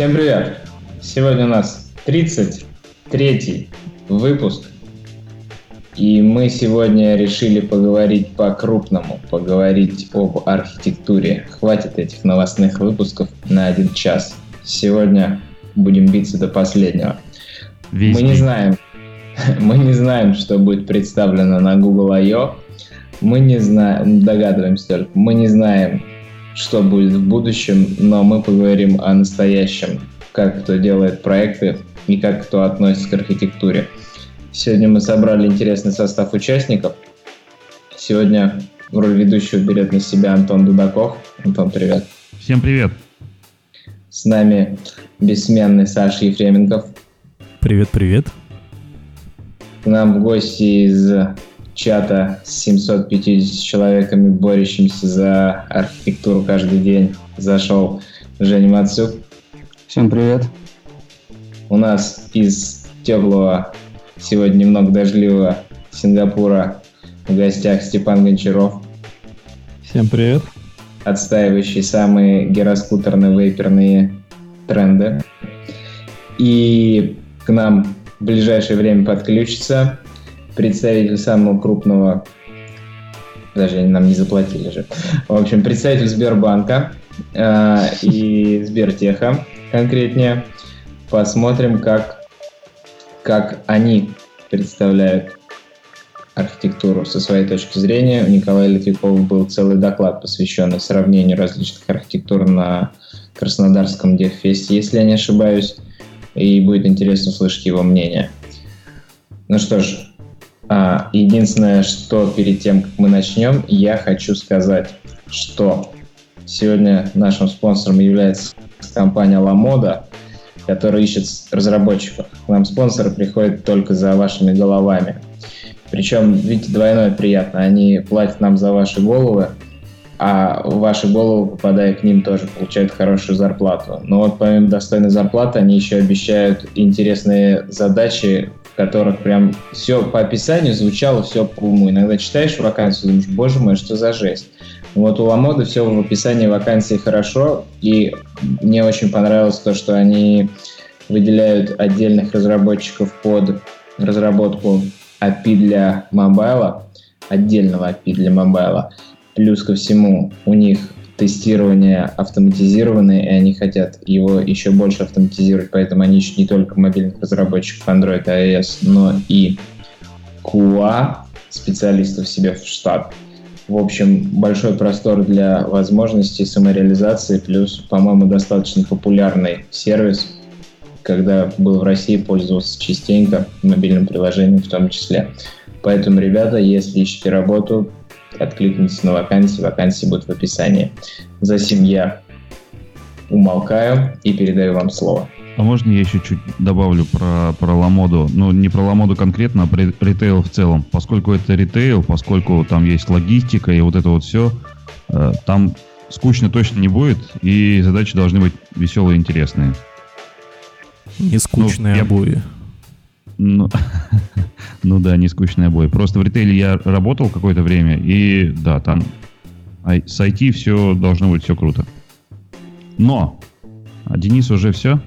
Всем привет! Сегодня у нас 33 выпуск. И мы сегодня решили поговорить по-крупному, поговорить об архитектуре. Хватит этих новостных выпусков на один час. Сегодня будем биться до последнего. Весь мы не знаем, мы не знаем, что будет представлено на Google I.O. Мы не знаем, догадываемся только, мы не знаем, что будет в будущем, но мы поговорим о настоящем, как кто делает проекты и как кто относится к архитектуре. Сегодня мы собрали интересный состав участников. Сегодня роль ведущего берет на себя Антон Дудаков. Антон, привет. Всем привет. С нами бессменный Саша Ефременков. Привет, привет. К нам в гости из чата с 750 человеками, борющимся за архитектуру каждый день, зашел Женя Мацук. Всем привет. У нас из теплого, сегодня немного дождливого Сингапура в гостях Степан Гончаров. Всем привет. Отстаивающий самые гироскутерные вейперные тренды. И к нам в ближайшее время подключится представитель самого крупного, даже они нам не заплатили же, в общем, представитель Сбербанка э, и Сбертеха конкретнее. Посмотрим, как, как они представляют архитектуру со своей точки зрения. У Николая Литвикова был целый доклад, посвященный сравнению различных архитектур на Краснодарском Девфесте, если я не ошибаюсь, и будет интересно услышать его мнение. Ну что ж, единственное, что перед тем, как мы начнем, я хочу сказать, что сегодня нашим спонсором является компания LaModa, которая ищет разработчиков. К нам спонсоры приходят только за вашими головами. Причем, видите, двойное приятно. Они платят нам за ваши головы, а ваши головы, попадая к ним, тоже получают хорошую зарплату. Но вот помимо достойной зарплаты, они еще обещают интересные задачи которых прям все по описанию звучало все по уму. Иногда читаешь вакансию, думаешь, боже мой, что за жесть. Вот у Ламода все в описании вакансии хорошо, и мне очень понравилось то, что они выделяют отдельных разработчиков под разработку API для mobile а, отдельного API для mobile а. Плюс ко всему у них тестирование автоматизированное, и они хотят его еще больше автоматизировать, поэтому они ищут не только мобильных разработчиков Android и iOS, но и QA специалистов себе в штат. В общем, большой простор для возможностей самореализации, плюс, по-моему, достаточно популярный сервис, когда был в России, пользовался частенько мобильным приложением в том числе. Поэтому, ребята, если ищете работу, откликнитесь на вакансии, вакансии будут в описании. За сим я умолкаю и передаю вам слово. А можно я еще чуть добавлю про, про Ламоду? Ну, не про Ламоду конкретно, а про ритейл в целом. Поскольку это ритейл, поскольку там есть логистика и вот это вот все, э, там скучно точно не будет, и задачи должны быть веселые и интересные. Не скучные ну, обои. Ну, ну да, не скучные обои. Просто в ритейле я работал какое-то время, и да, там с IT все должно быть все круто. Но, а Денис уже все?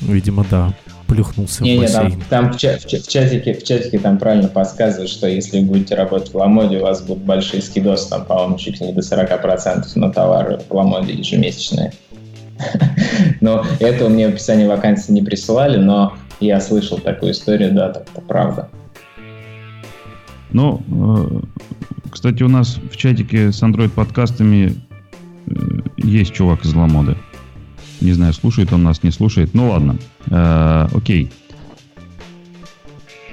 Видимо, да. Плюхнулся не, в бассейн. Не, там, там в, ча- в, в, чатике, в чатике там правильно подсказывают, что если вы будете работать в Ламоде, у вас будут большие скидосы, там, по-моему, чуть ли не до 40% на товары в Ламоде ежемесячные. Но это мне в описании вакансии не присылали, но я слышал такую историю, да, так это правда. Ну, э, кстати, у нас в чатике с Android подкастами э, есть чувак из Ламоды. Не знаю, слушает он нас, не слушает. Ну ладно. Э, окей.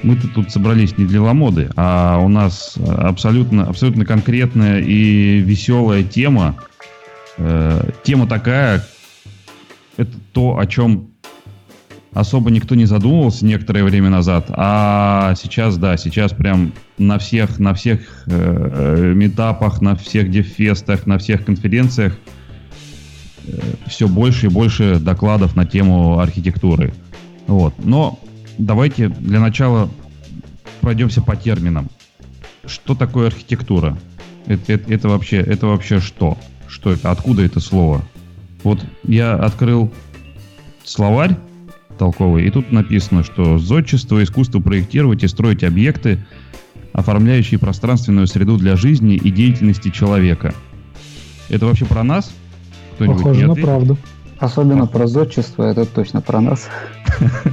Мы-то тут собрались не для Ламоды, а у нас абсолютно, абсолютно конкретная и веселая тема. Тема такая, это то, о чем особо никто не задумывался некоторое время назад, а сейчас, да, сейчас прям на всех, на всех э, метапах, на всех дефестах, на всех конференциях э, все больше и больше докладов на тему архитектуры. Вот. Но давайте для начала пройдемся по терминам. Что такое архитектура? Это, это, это вообще, это вообще что? Что это? Откуда это слово? Вот я открыл словарь толковый, и тут написано, что зодчество, искусство проектировать и строить объекты, оформляющие пространственную среду для жизни и деятельности человека. Это вообще про нас? Похоже на правду. Особенно про зодчество, это точно про нас.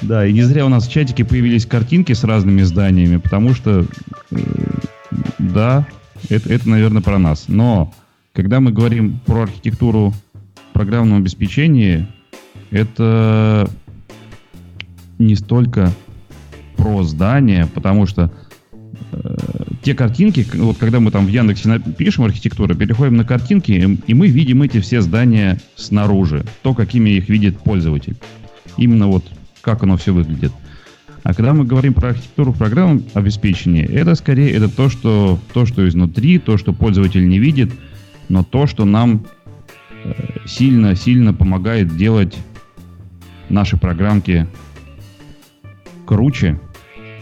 Да, и не зря у нас в чатике появились картинки с разными зданиями, потому что, э, да, это, это, наверное, про нас. Но когда мы говорим про архитектуру программного обеспечения, это не столько про здание, потому что э, те картинки, вот когда мы там в Яндексе пишем архитектуру, переходим на картинки, и мы видим эти все здания снаружи, то, какими их видит пользователь. Именно вот как оно все выглядит. А когда мы говорим про архитектуру программ обеспечения, это скорее это то, что, то, что изнутри, то, что пользователь не видит, но то, что нам сильно-сильно э, помогает делать наши программки круче,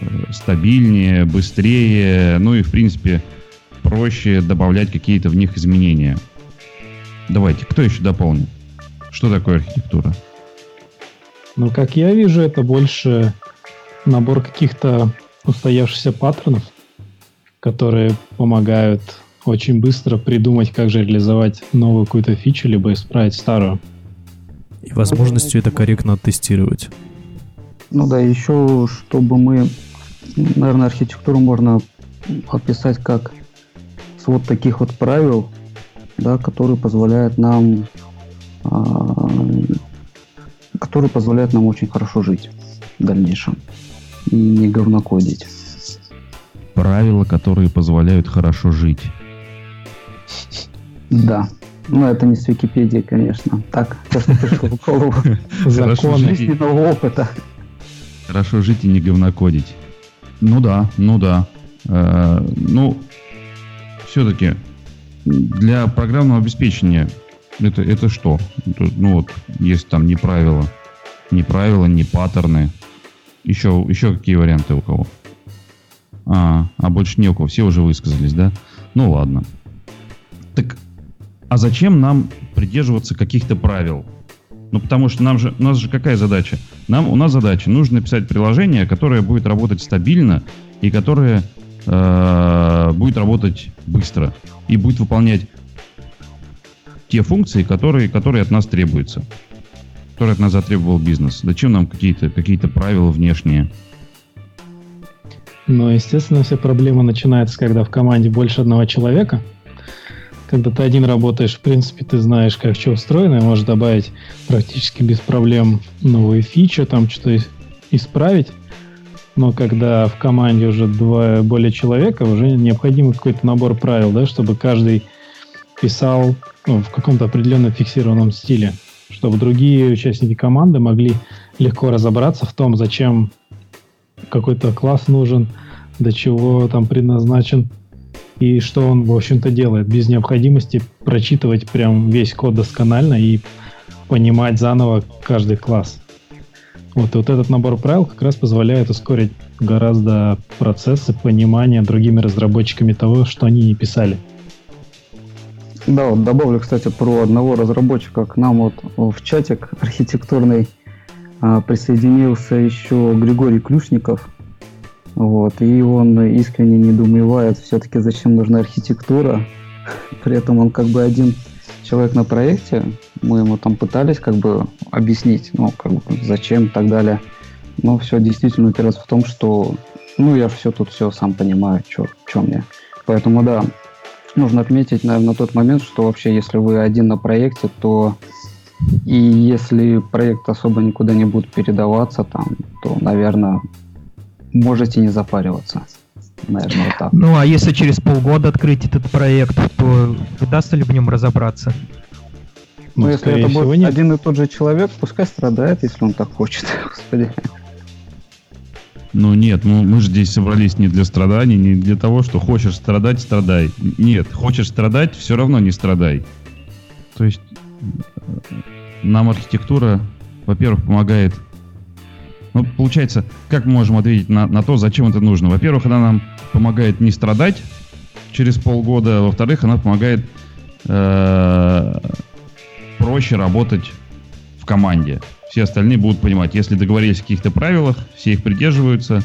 э, стабильнее, быстрее, ну и, в принципе, проще добавлять какие-то в них изменения. Давайте, кто еще дополнит? Что такое архитектура? Ну, как я вижу, это больше набор каких-то устоявшихся паттернов, которые помогают очень быстро придумать, как же реализовать новую какую-то фичу, либо исправить старую. И возможностью это корректно тестировать. Ну да, еще чтобы мы, наверное, архитектуру можно описать как вот таких вот правил, да, которые позволяют нам а, которые позволяют нам очень хорошо жить в дальнейшем и не говнокодить. Правила, которые позволяют хорошо жить. Да. Ну, это не с Википедии, конечно. Так, то, что пришло в голову. Закон жизненного опыта. Хорошо жить и не говнокодить. Ну да, ну да. Э, ну, все-таки для программного обеспечения это, это что? Это, ну вот, есть там не правила. Не правила, не паттерны. Еще, еще какие варианты у кого? А, а больше не у кого. Все уже высказались, да? Ну ладно. Так, а зачем нам придерживаться каких-то правил? Ну, потому что нам же, у нас же какая задача? Нам, у нас задача, нужно написать приложение, которое будет работать стабильно и которое э, будет работать быстро и будет выполнять те функции, которые, которые от нас требуются. Которые от нас затребовал бизнес. Зачем нам какие-то какие правила внешние? Ну, естественно, вся проблема начинается, когда в команде больше одного человека. Когда ты один работаешь, в принципе, ты знаешь, как что устроено, и можешь добавить практически без проблем новые фичи, там что-то исправить. Но когда в команде уже два более человека, уже необходим какой-то набор правил, да, чтобы каждый писал ну, в каком-то определенном фиксированном стиле, чтобы другие участники команды могли легко разобраться в том, зачем какой-то класс нужен, для чего там предназначен и что он, в общем-то, делает, без необходимости прочитывать прям весь код досконально и понимать заново каждый класс. Вот, и вот этот набор правил как раз позволяет ускорить гораздо процессы понимания другими разработчиками того, что они не писали. Да, вот добавлю, кстати, про одного разработчика к нам вот в чатик архитектурный а, присоединился еще Григорий Клюшников. Вот, и он искренне недоумевает все-таки, зачем нужна архитектура. При этом он как бы один человек на проекте. Мы ему там пытались как бы объяснить, ну, как бы, зачем и так далее. Но все действительно упирается в том, что ну, я все тут все сам понимаю, что мне. Поэтому да, нужно отметить, наверное, тот момент, что вообще, если вы один на проекте, то и если проект особо никуда не будет передаваться, там, то, наверное, можете не запариваться. Наверное, вот так. Ну, а если через полгода открыть этот проект, то удастся ли в нем разобраться? Ну, ну если это будет нет. один и тот же человек, пускай страдает, если он так хочет, господи. Ну нет, ну мы же здесь собрались не для страданий, не для того, что хочешь страдать, страдай. Нет, хочешь страдать, все равно не страдай. То есть нам архитектура, во-первых, помогает. Ну, получается, как мы можем ответить на, на то, зачем это нужно? Во-первых, она нам помогает не страдать через полгода, во-вторых, она помогает э, проще работать в команде. Все остальные будут понимать, если договорились о каких-то правилах, все их придерживаются,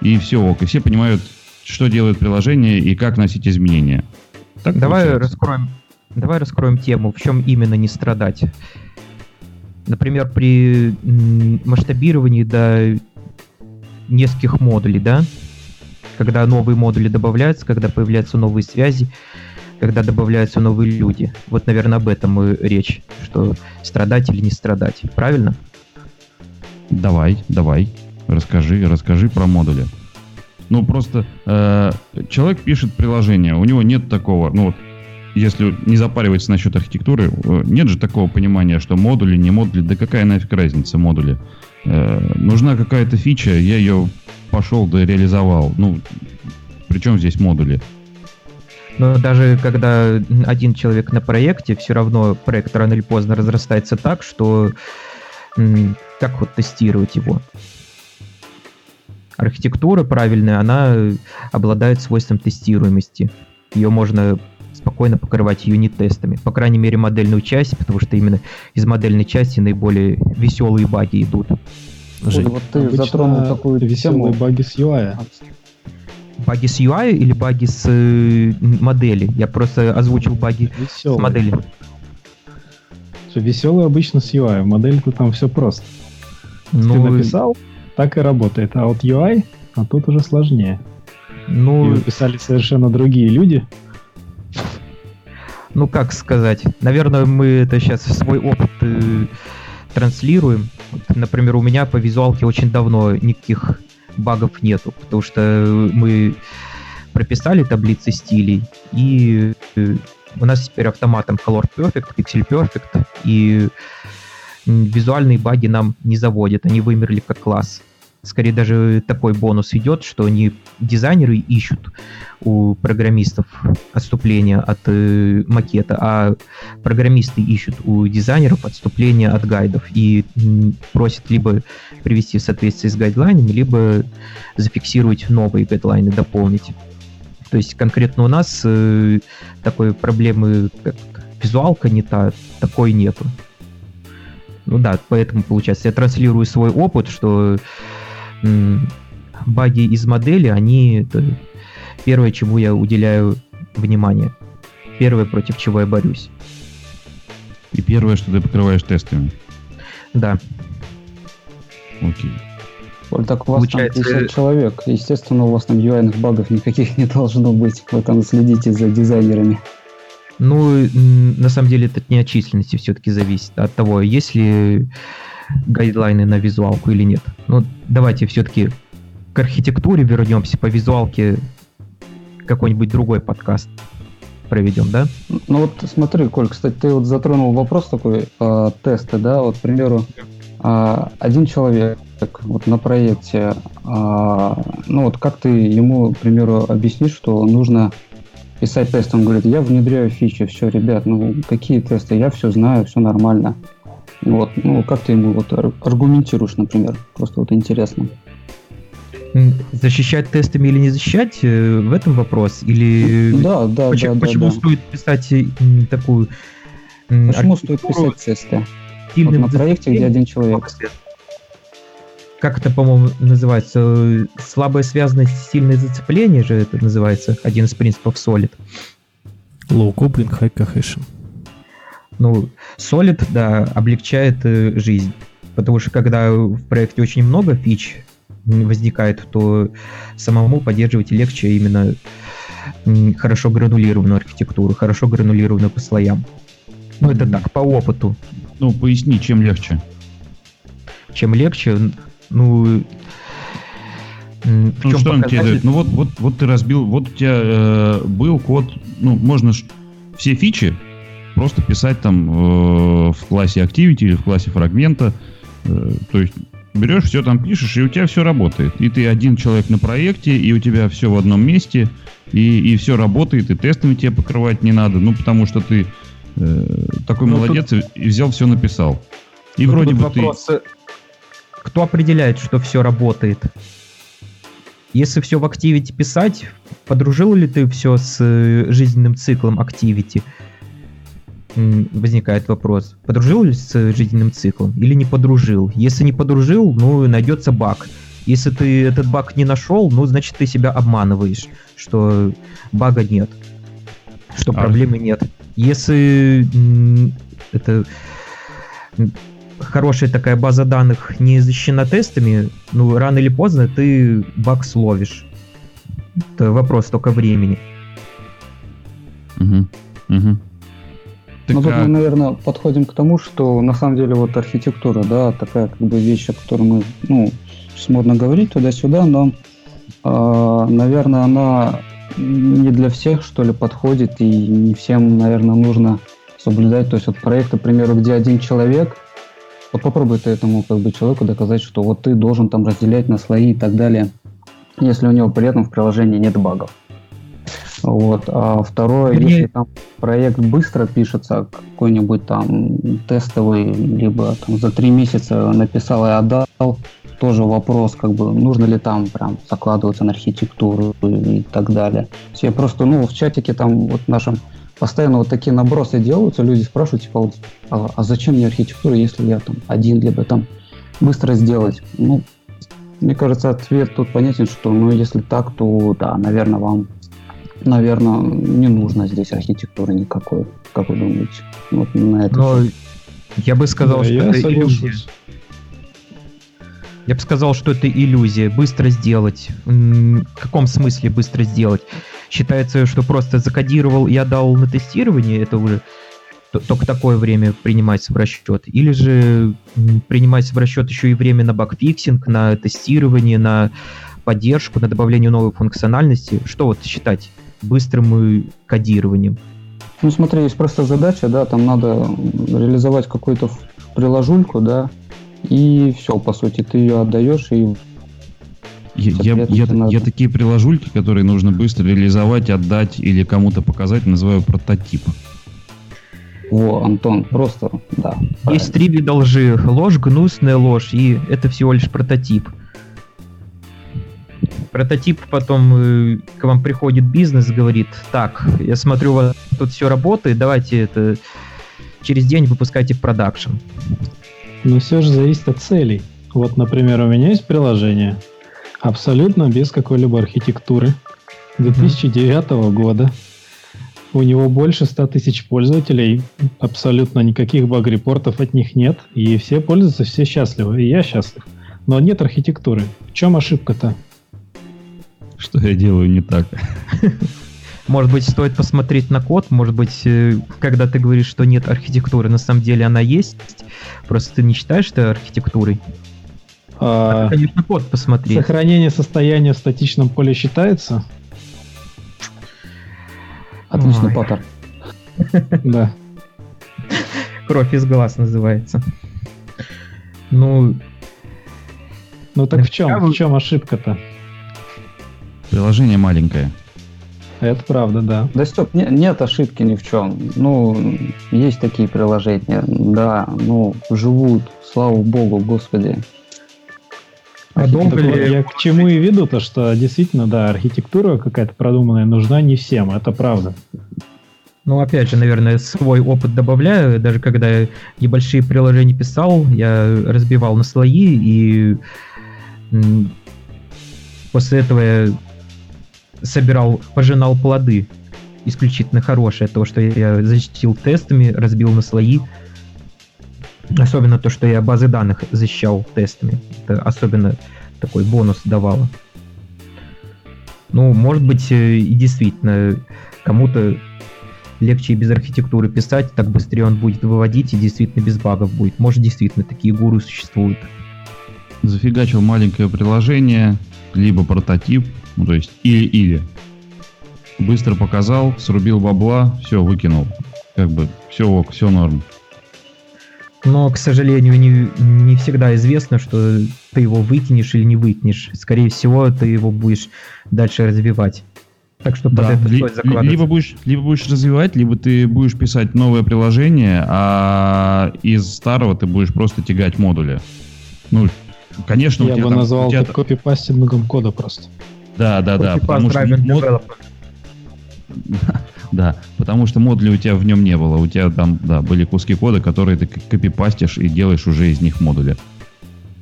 и все ок. И все понимают, что делает приложение и как носить изменения. Так давай получается. раскроем, давай раскроем тему, в чем именно не страдать. Например, при масштабировании до нескольких модулей, да, когда новые модули добавляются, когда появляются новые связи, когда добавляются новые люди. Вот, наверное, об этом и речь, что страдать или не страдать. Правильно? Давай, давай, расскажи, расскажи про модули. Ну, просто э, человек пишет приложение, у него нет такого, ну вот, если не запариваться насчет архитектуры, э, нет же такого понимания, что модули, не модули, да какая нафиг разница модули. Э, нужна какая-то фича, я ее пошел да реализовал. Ну, причем здесь модули? Но даже когда один человек на проекте, все равно проект рано или поздно разрастается так, что как вот тестировать его? Архитектура правильная, она обладает свойством тестируемости. Ее можно спокойно покрывать юнит-тестами. По крайней мере, модельную часть, потому что именно из модельной части наиболее веселые баги идут. Жень, вот ты затронул такую веселые тему. баги с UI. Баги с UI или баги с э, модели? Я просто озвучил баги веселые. с модели. Что, веселые обычно с UI, модельку там все просто. Ну, ты написал, так и работает. А вот UI, а тут уже сложнее. Ну, и писали совершенно другие люди. Ну, как сказать? Наверное, мы это сейчас свой опыт э, транслируем. Например, у меня по визуалке очень давно никаких багов нету, потому что мы прописали таблицы стилей, и э, у нас теперь автоматом Color Perfect, Pixel Perfect, и визуальные баги нам не заводят, они вымерли как класс скорее даже такой бонус идет, что они дизайнеры ищут у программистов отступления от э, макета, а программисты ищут у дизайнеров отступления от гайдов и просят либо привести в соответствие с гайдлайнами, либо зафиксировать новые гайдлайны, дополнить. То есть конкретно у нас э, такой проблемы, как визуалка не та, такой нету. Ну да, поэтому получается, я транслирую свой опыт, что баги из модели, они это первое, чему я уделяю внимание. Первое, против чего я борюсь. И первое, что ты покрываешь тестами. Да. Окей. Оль, так у вас Получается... там 50 человек. Естественно, у вас там UI багов никаких не должно быть. Вы там следите за дизайнерами. Ну, на самом деле, это не от численности все-таки зависит. От того, есть ли гайдлайны на визуалку или нет. Ну, давайте все-таки к архитектуре вернемся, по визуалке какой-нибудь другой подкаст проведем, да? Ну вот смотри, Коль, кстати, ты вот затронул вопрос такой, э, тесты, да, вот, к примеру, э, один человек вот на проекте, э, ну вот как ты ему, к примеру, объяснишь, что нужно писать тест, он говорит, я внедряю фичи, все, ребят, ну какие тесты, я все знаю, все нормально. Вот, ну, как ты ему вот аргументируешь, например? Просто вот интересно. Защищать тестами или не защищать, э, в этом вопрос? Или да, да, почему, да, почему да, стоит писать такую Почему стоит писать тесты? Вот на проекте, где один человек. Как это, по-моему, называется? Слабая связанность, сильное зацепление же это называется, один из принципов Solid. Low coupling, high cohesion. Ну, Solid, да, облегчает э, жизнь. Потому что когда в проекте очень много фич возникает, то самому поддерживать легче именно хорошо гранулированную архитектуру, хорошо гранулированную по слоям. Ну, это так, по опыту. Ну, поясни, чем легче? Чем легче? Ну, ну что он тебе дает? Ну вот, вот, вот ты разбил, вот у тебя э, был код, ну можно все фичи просто писать там э, в классе Activity или в классе фрагмента. Э, то есть берешь, все там пишешь, и у тебя все работает. И ты один человек на проекте, и у тебя все в одном месте, и, и все работает, и тестами тебе покрывать не надо, ну, потому что ты э, такой ну, молодец тут... и взял все написал. И ну, вроде бы вопрос, ты... Кто определяет, что все работает? Если все в Activity писать, подружил ли ты все с э, жизненным циклом Activity? Возникает вопрос, подружил ли с жизненным циклом или не подружил. Если не подружил, ну, найдется баг. Если ты этот баг не нашел, ну, значит, ты себя обманываешь, что бага нет, что А- проблемы нет. Если это хорошая такая база данных не защищена тестами, ну, рано или поздно ты баг словишь. Это вопрос только времени. Мгм. Мгм. Так, Ну, тут а- мы, наверное, подходим к тому, что на самом деле вот архитектура, да, такая как бы вещь, о которой мы, ну, сейчас модно говорить туда-сюда, но, а, наверное, она не для всех, что ли, подходит, и не всем, наверное, нужно соблюдать. То есть вот проекты, к примеру, где один человек, вот попробуй ты этому как бы человеку доказать, что вот ты должен там разделять на слои и так далее, если у него при этом в приложении нет багов. Вот. А второе, Вернее- если там проект быстро пишется, какой-нибудь там тестовый, либо там за три месяца написал и отдал, тоже вопрос, как бы, нужно ли там прям закладываться на архитектуру и так далее. Я просто, ну, в чатике там вот нашем постоянно вот такие набросы делаются, люди спрашивают, типа, вот, а, а зачем мне архитектура, если я там один, либо там быстро сделать? Ну, мне кажется, ответ тут понятен, что, ну, если так, то, да, наверное, вам, наверное, не нужно здесь архитектуры никакой, как вы думаете? Вот на это. Но я бы сказал, Да, что я это иллюзия. соглашусь. Я бы сказал, что это иллюзия. Быстро сделать. В каком смысле быстро сделать? Считается, что просто закодировал и отдал на тестирование, это уже только такое время принимается в расчет. Или же принимается в расчет еще и время на bugfixing, на тестирование, на поддержку, на добавление новой функциональности. Что вот считать быстрым кодированием? Ну, смотри, есть просто задача, да, там надо реализовать какую-то приложульку, да, и все, по сути, ты ее отдаешь, и Я, я, я- надо. я такие приложульки, которые нужно быстро реализовать, отдать или кому-то показать, называю прототип. во, Антон, просто, да. Есть три вида лжи. Ложь, гнусная ложь, и это всего лишь прототип. Прототип потом э, к вам приходит бизнес, говорит, так, я смотрю, у вас тут все работает, давайте это через день выпускайте в продакшн. Но все же зависит от целей. Вот, например, у меня есть приложение абсолютно без какой-либо архитектуры 2009 года. У него больше 100 тысяч пользователей, абсолютно никаких баг-репортов от них нет, и все пользуются, все счастливы, и я счастлив. Но нет архитектуры. В чем ошибка-то? Что я делаю не так? Может быть, стоит посмотреть на код, может быть, э, когда ты говоришь, что нет архитектуры, на самом деле она есть, просто ты не считаешь это архитектурой. А, Надо, конечно, код посмотреть. сохранение состояния в статичном поле считается? Отличный Ой. паттер. Да. Кровь из глаз называется. Ну, Ну так в чем? В чем ошибка-то? Приложение маленькое. Это правда, да. Да, Степ, не- нет ошибки ни в чем. Ну, есть такие приложения, да, ну, живут, слава богу, господи. А Так долго вот, ли- я к чему и веду, то что действительно, да, архитектура какая-то продуманная нужна не всем, это правда. Ну, опять же, наверное, свой опыт добавляю. Даже когда я небольшие приложения писал, я разбивал на слои, и после этого я собирал, пожинал плоды исключительно хорошие. То, что я защитил тестами, разбил на слои. Особенно то, что я базы данных защищал тестами. Это особенно такой бонус давало. Ну, может быть, э, и действительно, кому-то легче без архитектуры писать, так быстрее он будет выводить и действительно без багов будет. Может, действительно такие гуру существуют. Зафигачил маленькое приложение, либо прототип, ну то есть или-или. Быстро показал, срубил бабла, все, выкинул. Как бы все ок, все норм. Но, к сожалению, не, не всегда известно, что ты его выкинешь или не выкинешь. Скорее всего, ты его будешь дальше развивать. Так что под Да, это стоит закладывать. либо, будешь, либо будешь развивать, либо ты будешь писать новое приложение, а из старого ты будешь просто тягать модули. Ну, конечно, у я тебя бы там- у назвал тебя это копипастингом кода просто. Да, да, да, Copy-paste потому что мод-. Да, потому что модулей у тебя в нем не было. У тебя там, да, были куски кода, которые ты копипастишь и делаешь уже из них модули.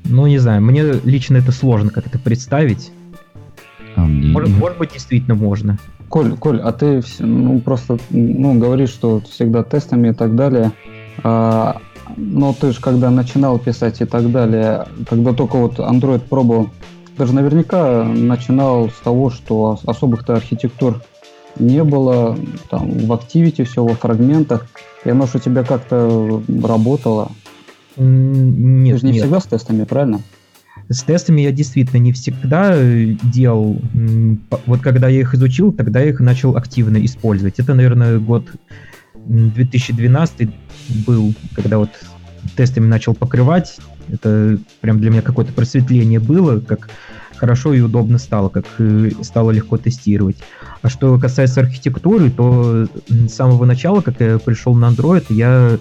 Ну, не знаю, мне лично это сложно как-то представить. А мне... может, может быть, действительно можно. Коль, Коль, а ты ну, просто ну, говоришь, что всегда тестами и так далее. А, но ты же когда начинал писать и так далее, когда только вот Android пробовал, ты же наверняка начинал с того, что особых-то архитектур не было, там в Activity все во фрагментах, и оно же у тебя как-то работало. Нет, Ты же не нет. всегда с тестами, правильно? С тестами я действительно не всегда э, делал. Вот когда я их изучил, тогда я их начал активно использовать. Это, наверное, год 2012 был, когда вот тестами начал покрывать. Это прям для меня какое-то просветление было, как хорошо и удобно стало, как э, стало легко тестировать. А что касается архитектуры, то с самого начала, как я пришел на Android, я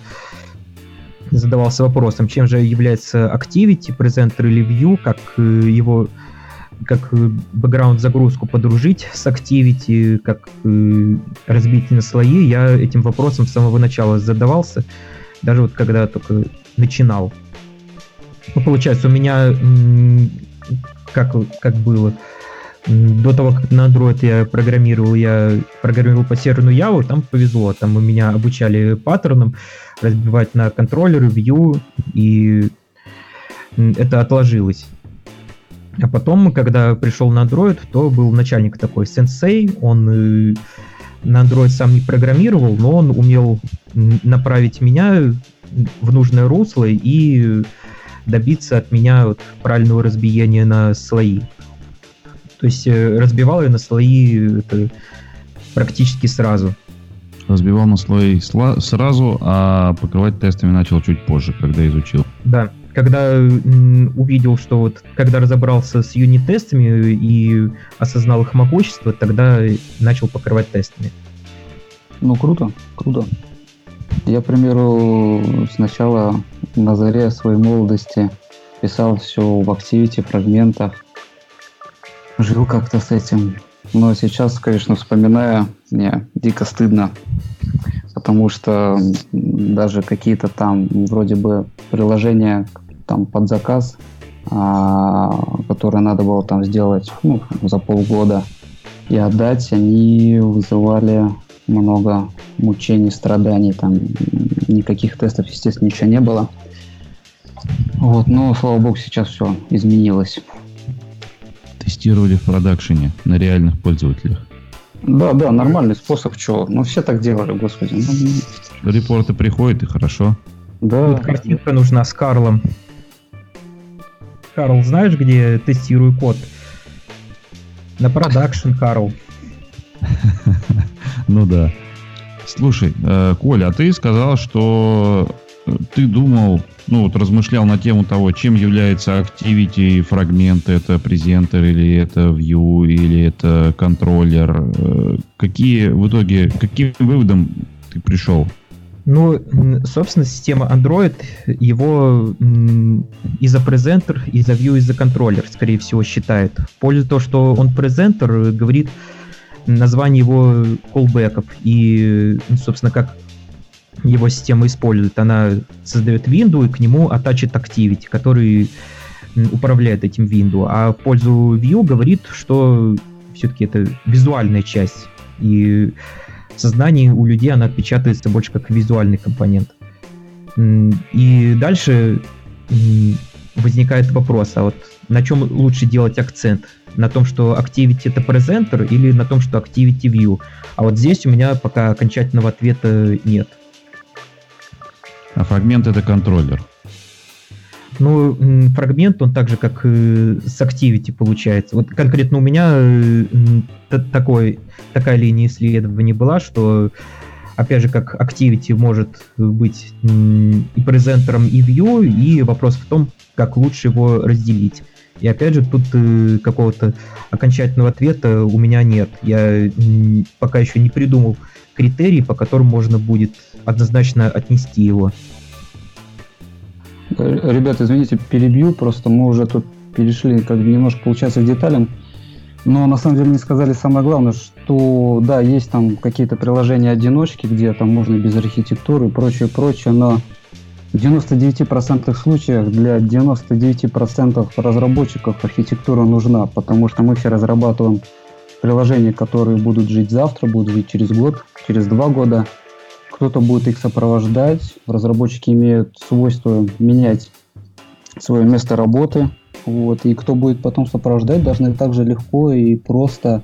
задавался вопросом, чем же является Activity, Presenter или View, как э, его как э, бэкграунд загрузку подружить с Activity, как разбить на слои. Я этим вопросом с самого начала задавался, даже вот когда только начинал. Ну, получается, у меня как, как было, до того, как на Android я программировал, я программировал по серверу Java, там повезло, там у меня обучали паттернам разбивать на контроллеры, view, и это отложилось. А потом, когда пришел на Android, то был начальник такой, сенсей, он э, на Android сам не программировал, но он умел направить меня в нужное русло и добиться от меня вот правильного разбиения на слои. То есть э, разбивал я на слои это практически сразу. Разбивал на слои сразу, а покрывать тестами начал чуть позже, когда изучил. Да, когда увидел, что вот когда разобрался с юнит-тестами и осознал их могущество, тогда начал покрывать тестами. Ну, круто, круто. Я, к примеру, сначала на заре своей молодости писал все в Activity, фрагментах, жил как-то с этим. Но сейчас, конечно, вспоминая, мне дико стыдно, потому что даже какие-то там вроде бы приложения там под заказ, а, которые надо было там сделать ну, за полгода и отдать, они вызывали много мучений, страданий, там никаких тестов, естественно, ничего не было. Вот, но, слава богу, сейчас все изменилось тестировали в продакшене на реальных пользователях. Да, да, нормальный способ, что. Ну, все так делали, господи. Ну, Репорты приходят, и хорошо. Да. Вот картинка нужна с Карлом. Карл, знаешь, где тестирую код? На продакшн, Карл. Ну да. Слушай, э, Коля, а ты сказал, что ты думал, ну вот размышлял на тему того, чем является Activity фрагмент, это презентер или это View или это контроллер. Э, какие в итоге, каким выводом ты пришел? Ну, собственно, система Android его из-за презентер, из-за View, из-за контроллер, скорее всего, считает. В пользу того, что он презентер, говорит название его callback'ов. И, собственно, как его система использует. Она создает window и к нему attached activity, который управляет этим window. А в пользу view говорит, что все-таки это визуальная часть. И в сознании у людей она отпечатывается больше как визуальный компонент. И дальше возникает вопрос, а вот на чем лучше делать акцент? На том, что Activity это презентер или на том, что Activity View? А вот здесь у меня пока окончательного ответа нет. А фрагмент это контроллер. Ну, фрагмент, он так же, как и с Activity получается. Вот конкретно у меня э, такой, такая линия исследований была, что, опять же, как Activity может быть и презентером, и view, и вопрос в том, как лучше его разделить. И опять же, тут э, какого-то окончательного ответа у меня нет. Я пока еще не придумал критерий, по которым можно будет однозначно отнести его. Ребята, извините, перебью, просто мы уже тут перешли как бы немножко получается к деталям. Но на самом деле не сказали самое главное, что да, есть там какие-то приложения-одиночки, где там можно без архитектуры и прочее, прочее, но в 99% случаях для 99% разработчиков архитектура нужна, потому что мы все разрабатываем приложения, которые будут жить завтра, будут жить через год, через два года. Кто-то будет их сопровождать. Разработчики имеют свойство менять свое место работы. Вот. И кто будет потом сопровождать, должны также легко и просто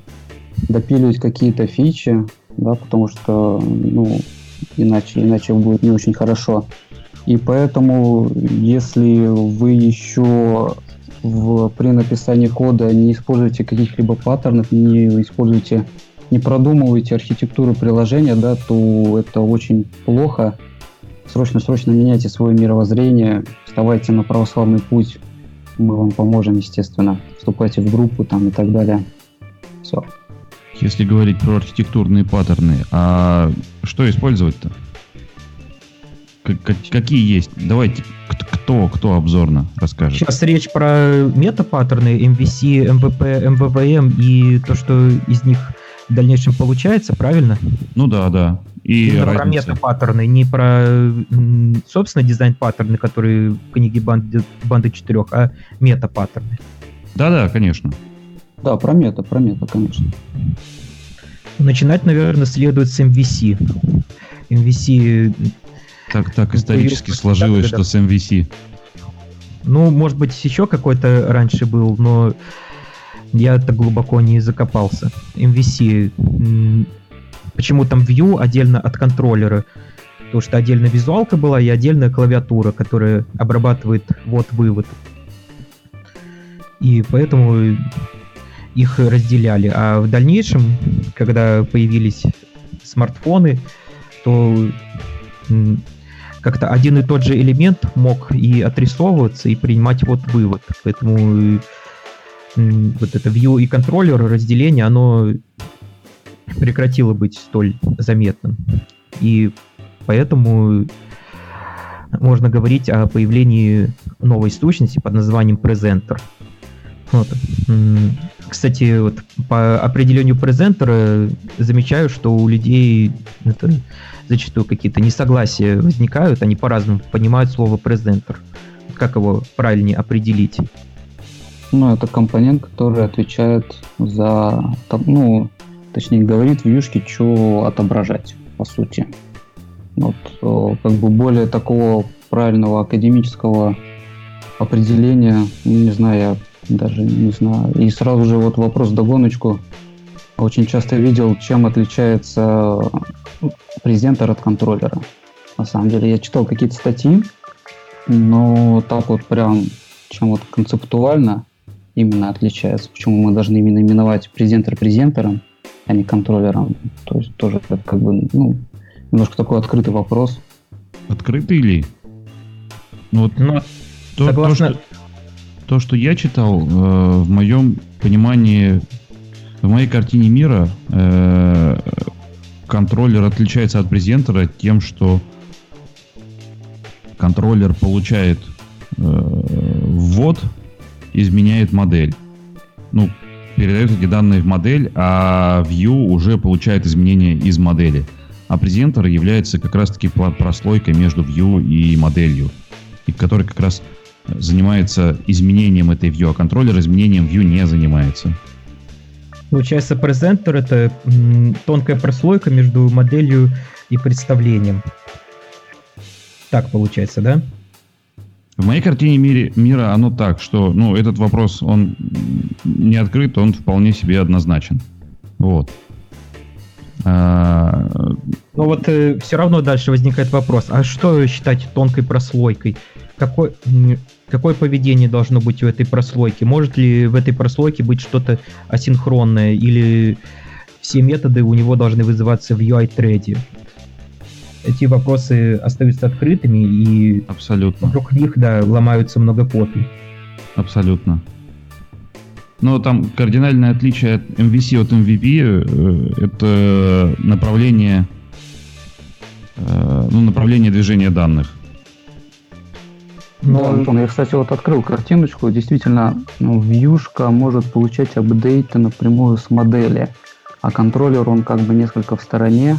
допиливать какие-то фичи, да, потому что ну, иначе, иначе будет не очень хорошо. И поэтому, если вы еще в, при написании кода не используете каких-либо паттернов, не используете, не продумываете архитектуру приложения, да, то это очень плохо. Срочно-срочно меняйте свое мировоззрение, вставайте на православный путь, мы вам поможем, естественно. Вступайте в группу там и так далее. Все. Если говорить про архитектурные паттерны, а что использовать-то? какие есть? Давайте, кто, кто обзорно расскажет? Сейчас речь про метапаттерны MVC, MVP, MVVM и то, что из них в дальнейшем получается, правильно? Ну да, да. И Именно про метапаттерны, не про собственно дизайн-паттерны, которые в книге банды, банды четырех, а метапаттерны. Да-да, конечно. Да, про мета, про мета, конечно. Начинать, наверное, следует с MVC. MVC так, так исторически сложилось, что с MVC. Ну, может быть, еще какой-то раньше был, но я так глубоко не закопался. MVC. Почему там View отдельно от контроллера? Потому что отдельно визуалка была и отдельная клавиатура, которая обрабатывает вот-вывод. И поэтому их разделяли. А в дальнейшем, когда появились смартфоны, то как-то один и тот же элемент мог и отрисовываться, и принимать вот вывод. Поэтому вот это view и контроллер разделение, оно прекратило быть столь заметным. И поэтому можно говорить о появлении новой сущности под названием презентер. Вот. Кстати, вот по определению презентера замечаю, что у людей это зачастую какие-то несогласия возникают, они по-разному понимают слово презентер. Как его правильнее определить? Ну, это компонент, который отвечает за, ну, точнее говорит в вьюшке, что отображать, по сути. Вот, э, как бы более такого правильного академического определения, ну, не знаю, я даже не знаю. И сразу же вот вопрос догоночку. Очень часто видел, чем отличается презентер от контроллера. На самом деле я читал какие-то статьи, но так вот прям, чем вот концептуально именно отличается, почему мы должны именно именовать презентер презентером, а не контроллером. То есть тоже как бы, ну, немножко такой открытый вопрос. Открытый ли? Ну, вот ну, то, согласно... то, что, то, что я читал, э, в моем понимании, в моей картине мира, э, контроллер отличается от презентера тем, что контроллер получает э, ввод, изменяет модель. Ну, передает эти данные в модель, а View уже получает изменения из модели. А презентер является как раз-таки прослойкой между View и моделью, и который как раз занимается изменением этой View, а контроллер изменением View не занимается. Получается, презентер — это тонкая прослойка между моделью и представлением. Так получается, да? В моей картине мире, мира оно так, что ну, этот вопрос, он не открыт, он вполне себе однозначен. Вот. А... Но вот э, все равно дальше возникает вопрос, а что считать тонкой прослойкой? Какой, какое поведение должно быть у этой прослойки? Может ли в этой прослойке быть что-то асинхронное? Или все методы у него должны вызываться в UI-треде? Эти вопросы остаются открытыми, и Абсолютно. вокруг них да, ломаются много копий. Абсолютно. Но там кардинальное отличие от MVC от MVP э, это направление, э, ну, направление движения данных. Но... Да, Антон, я, кстати, вот открыл картиночку. Действительно, ну, вьюшка может получать апдейты напрямую с модели, а контроллер, он как бы несколько в стороне,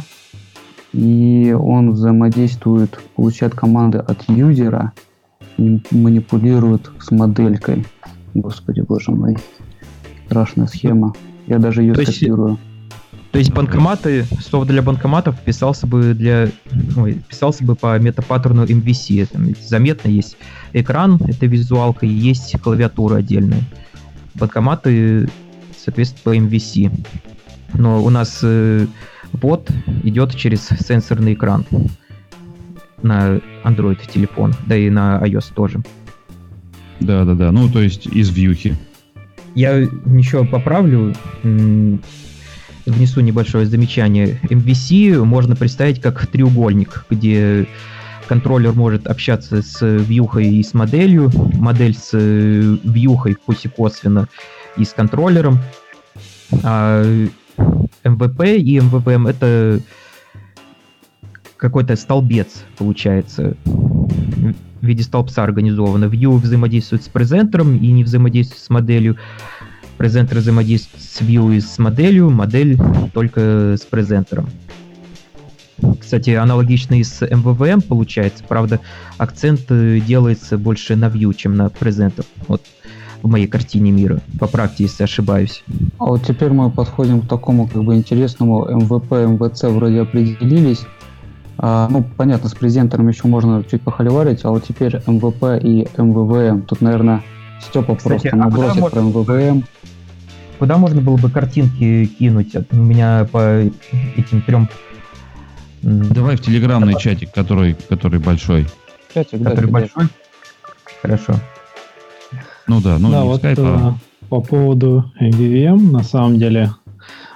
и он взаимодействует, получает команды от юзера, манипулирует с моделькой. Господи, боже мой. Страшная схема. Я даже ее скопирую. Есть то есть банкоматы, слово для банкоматов писался бы для, ой, писался бы по метапаттерну MVC. Там заметно есть экран, это визуалка, и есть клавиатура отдельная. Банкоматы, соответственно, по MVC. Но у нас э, бот идет через сенсорный экран на Android телефон, да и на iOS тоже. Да, да, да. Ну, то есть из вьюхи. Я еще поправлю внесу небольшое замечание. MVC можно представить как треугольник, где контроллер может общаться с вьюхой и с моделью, модель с э, вьюхой, пусть и косвенно, и с контроллером. А MVP и MVVM это какой-то столбец, получается, в виде столбца организовано. View взаимодействует с презентером и не взаимодействует с моделью. Презентер взаимодействует с view и с моделью, модель только с презентером. Кстати, аналогично и с MVVM получается, правда, акцент э, делается больше на view, чем на презентер. Вот в моей картине мира. Поправьте, если ошибаюсь. А вот теперь мы подходим к такому как бы интересному MVP, MVC вроде определились. А, ну, понятно, с презентером еще можно чуть похоливарить, а вот теперь MVP и MVVM. Тут, наверное, Степа Кстати, просто набросит а про MVVM. Куда можно было бы картинки кинуть? У меня по этим трем... Давай в телеграмный чатик, который, который большой. Чатик, который да, большой? Хорошо. Ну да, ну да, вот скайпа. Э, по поводу MVVM, на самом деле,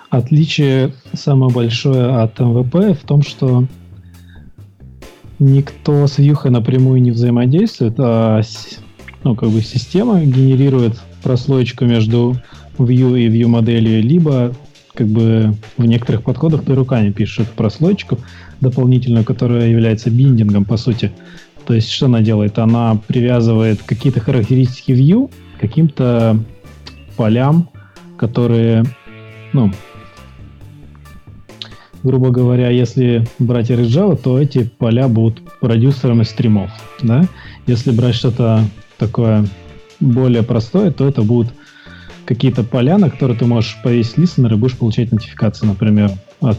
отличие самое большое от MVP в том, что никто с Вьюхой напрямую не взаимодействует, а ну, как бы система генерирует прослоечку между View и View моделью, либо как бы в некоторых подходах ты руками пишешь эту прослойку дополнительную, которая является биндингом, по сути. То есть что она делает? Она привязывает какие-то характеристики View к каким-то полям, которые, ну, грубо говоря, если брать RxJava, то эти поля будут продюсерами стримов, да? Если брать что-то такое более простое, то это будут какие-то поля, на которые ты можешь повесить листенер и будешь получать нотификации, например, от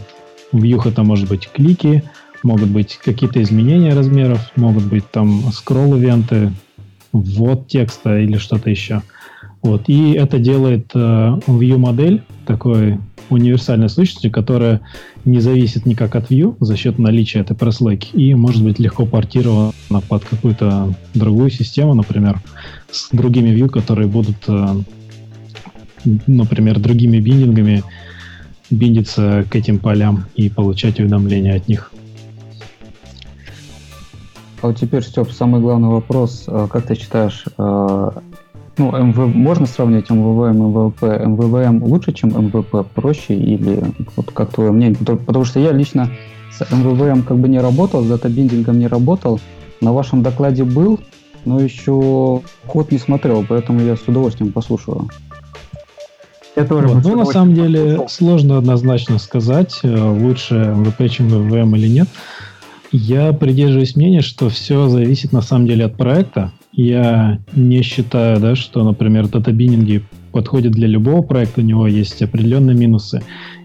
Vue это может быть клики, могут быть какие-то изменения размеров, могут быть там скролл-ивенты, ввод текста или что-то еще. Вот. И это делает э, Vue модель такой универсальной сущностью, которая не зависит никак от Vue за счет наличия этой прослойки и может быть легко портирована под какую-то другую систему, например, с другими Vue, которые будут э, например, другими binding ами bind иться к этим полям и получать уведомления от них. А вот теперь, Степ, самый главный вопрос. А, как ты считаешь, а, ну, MV, можно сравнить MVVM и MVP? MVVM лучше, чем MVP? Проще или вот как твое мнение? Потому что я лично с MVVM как бы не работал, с data binding ом не работал. На вашем докладе был, но еще код не смотрел, поэтому я с удовольствием послушаю. Я тоже вот. Ну, на самом деле, пошел. сложно однозначно сказать, э, лучше MVP, чем VVM или нет. Я придерживаюсь мнения, что все зависит на самом деле от проекта. Я не считаю, да, что, например, датабининги подходят для любого проекта, у него есть определенные минусы.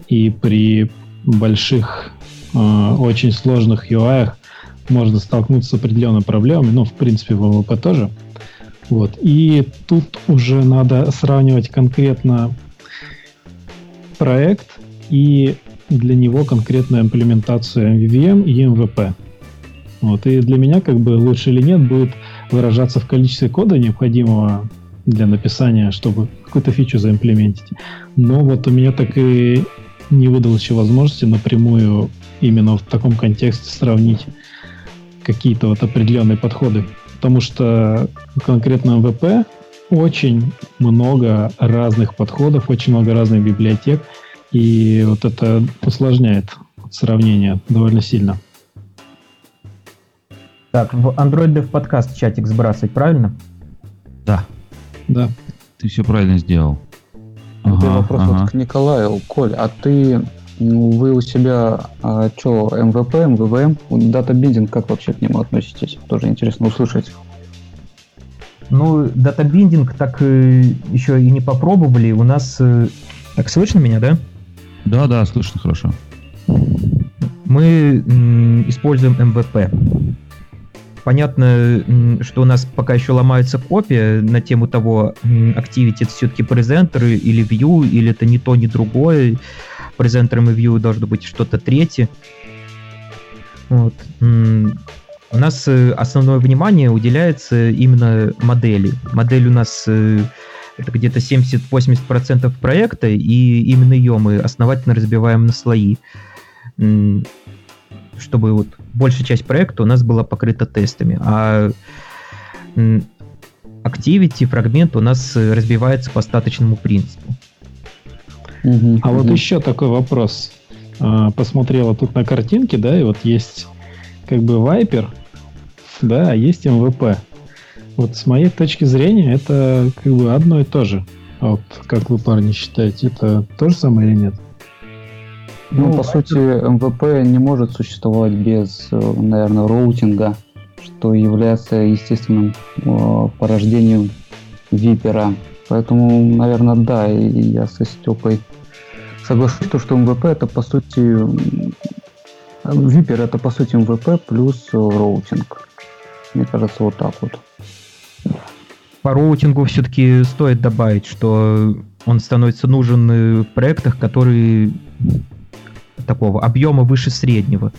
И при больших, э, очень сложных UI можно столкнуться с определенными проблемами, ну, в принципе, в МВП тоже. Вот. И тут уже надо сравнивать конкретно проект и для него конкретная имплементация MVVM и MVP. Вот. И для меня как бы лучше или нет будет выражаться в количестве кода, необходимого для написания, чтобы какую-то фичу заимплементить. Но вот у меня так и не выдалось еще возможности напрямую именно в таком контексте сравнить какие-то вот определенные подходы. Потому что конкретно MVP очень много разных подходов, очень много разных библиотек, и вот это усложняет сравнение довольно сильно. Так, в Android Dev подкаст чатик сбрасывать, правильно? Да, Да. ты все правильно сделал. И Ага, вопрос ага. вот к Николаю. Коль, а ты, ну, вы у себя, а, что, MVP, MVVM, data binding, как вообще к нему относитесь? Тоже интересно услышать. Ну, data binding так э, еще и не попробовали. У нас... э, Так, слышно меня, да? Да, да, слышно хорошо. Мы м, используем MVP. Понятно, что у нас пока еще ломается копия на тему того, Activity это все-таки презентеры или View, или это не то, не другое. Презентером и View должно быть что-то третье. Вот. У нас э, основное внимание уделяется именно модели. Модель у нас э, это где-то 70-80% проекта, и именно ее мы основательно разбиваем на слои чтобы вот большая часть проекта у нас была покрыта тестами, а Activity, фрагмент у нас э, разбивается по остаточному принципу. А вот еще такой вопрос. А, Посмотрела тут на картинке, да, и вот есть как бы Viper, да, а есть МВП. Вот с моей точки зрения это как бы одно и то же. А вот как вы, парни, считаете, это то же самое или нет? Ну, Ну, по сути, MVP не может существовать без, э, наверное, роутинга, что является естественным э, порождением VIPER а. Поэтому, наверное, да, и я со Степой соглашусь, то, что MVP это по сути VIPER это по сути MVP плюс э, роутинг. Мне кажется, вот так вот. По роутингу все-таки стоит добавить, что он становится нужен э, в проектах, которые такого объема выше среднего.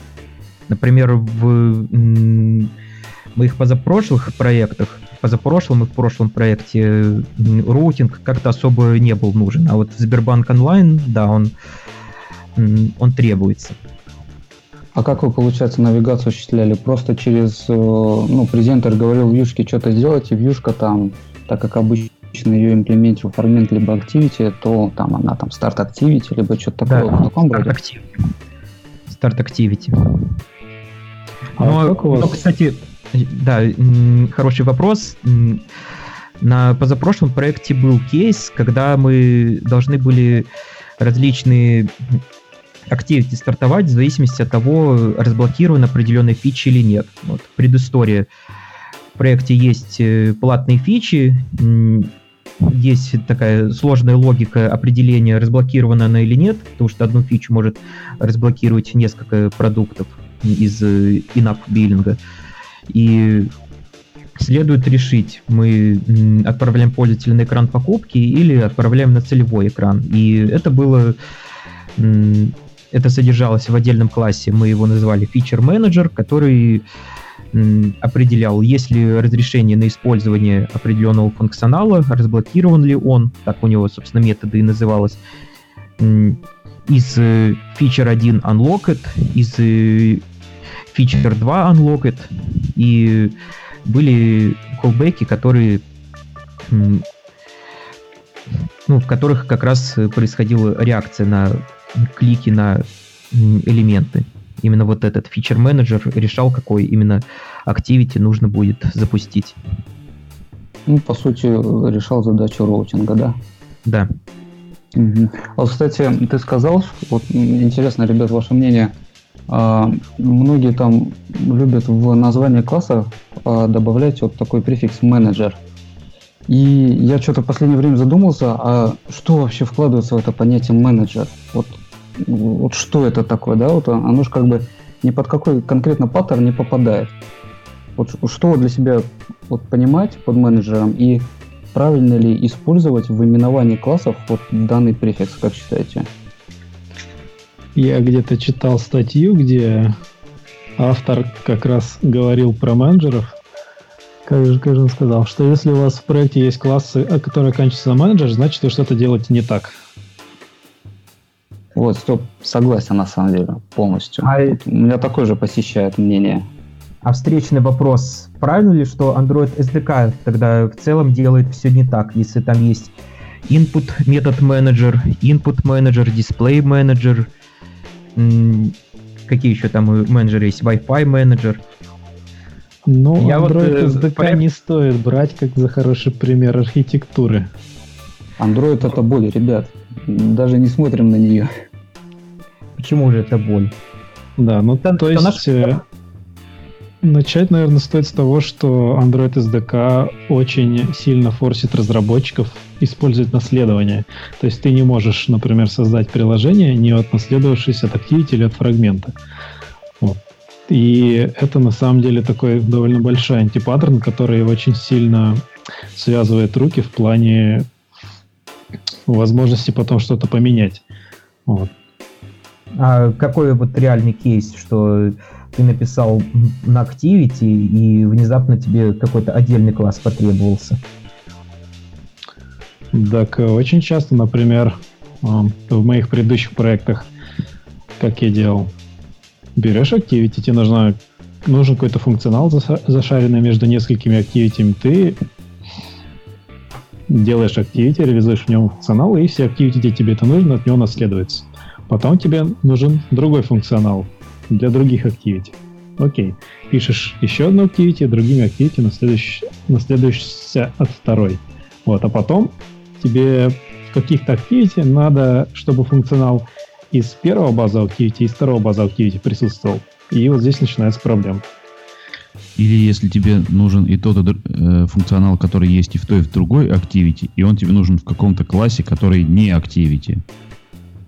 Например, в моих позапрошлых проектах, в позапрошлом и в прошлом проекте роутинг как-то особо не был нужен. А вот в Сбербанк онлайн, да, он, он требуется. А как вы, получается, навигацию осуществляли? Просто через, э, ну, презентер говорил вьюшке что-то сделать, и вьюшка там, так как обычно ее имплементировал фрагмент либо activity, то там она там старт activity, либо что-то такое в таком Start роде. Activity. Start Activity. А Но, как у вас- но, кстати, да, хороший вопрос. На позапрошлом проекте был кейс, когда мы должны были различные активити стартовать в зависимости от того, разблокирован определенная фича или нет. Вот, предыстория. В проекте есть э, платные фичи, есть такая сложная логика определения, разблокирована она или нет, потому что одну фичу может разблокировать несколько продуктов из э, in-app биллинга. И следует решить, мы отправляем пользователя на экран покупки или отправляем на целевой экран. И это было... Это содержалось в отдельном классе, мы его называли Feature Manager, который определял, есть ли разрешение на использование определенного функционала, разблокирован ли он, так у него, собственно, методы и называлось. Из э, Feature 1 Unlocked, из э, Feature 2 Unlocked, и были callbacks, которые ну, в которых как раз э, происходила реакция на клики на элементы. Именно вот этот фичер менеджер решал, какой именно activity нужно будет запустить. Ну, по сути, решал задачу роутинга, да? Да. Мгм. А вот, кстати, ты сказал, вот интересно, ребят, ваше мнение. А, многие там любят в название класса а, добавлять вот такой префикс менеджер. И я что-то в последнее время задумался, а что вообще вкладывается в это понятие менеджер? Вот, вот что это такое, да? Вот оно же как бы ни под какой конкретно паттерн не попадает. Вот что для себя вот понимать под менеджером и правильно ли использовать в именовании классов вот данный префикс, как считаете? Я где-то читал статью, где автор как раз говорил про менеджеров. Как же, как же он сказал, что если у вас в проекте есть классы, а, которые оканчиваются на менеджер, значит вы что-то делаете не так. Вот, Степ, согласен на самом деле, полностью. А- Вот у меня такое же посещает мнение. А встречный вопрос. Правильно ли, что Android SDK тогда в целом делает все не так, если там есть input метод менеджер, input менеджер, display менеджер, какие еще там менеджеры есть, Wi-Fi менеджер. Ну, Я вот, Android э, SDK прям- не стоит брать как за хороший пример архитектуры. Android это боль, ребят. Даже не смотрим на нее. Почему же это боль? Да, ну Это- то это есть наш- э, начать, наверное, стоит с того, что Android SDK очень сильно форсит разработчиков использовать наследование. То есть ты не можешь, например, создать приложение, не отнаследовавшись от Activity или от фрагмента. Вот. И это на самом деле такой довольно большой антипаттерн, который очень сильно связывает руки в плане возможности потом что-то поменять. Вот. А какой вот реальный кейс, что ты написал на Activity и внезапно тебе какой-то отдельный класс потребовался? Так, э, очень часто, например, ам, в моих предыдущих проектах, как я делал, берешь Activity, тебе нужна, нужен какой-то функционал зашаренный между несколькими Activity, ты делаешь Activity, реализуешь в нем функционал, и все Activity, где тебе это нужно, от него наследуется. Потом тебе нужен другой функционал для других Activity. Окей. Пишешь еще одну Activity, другими Activity наследующ- наследуешься от второй. Вот, а потом тебе в каких-то activity надо, чтобы функционал из первого базового activity и из второго базового activity присутствовал. И вот здесь начинается проблема. Или если тебе нужен и тот и э, функционал, который есть и в той, и в другой activity, и он тебе нужен в каком-то классе, который не activity.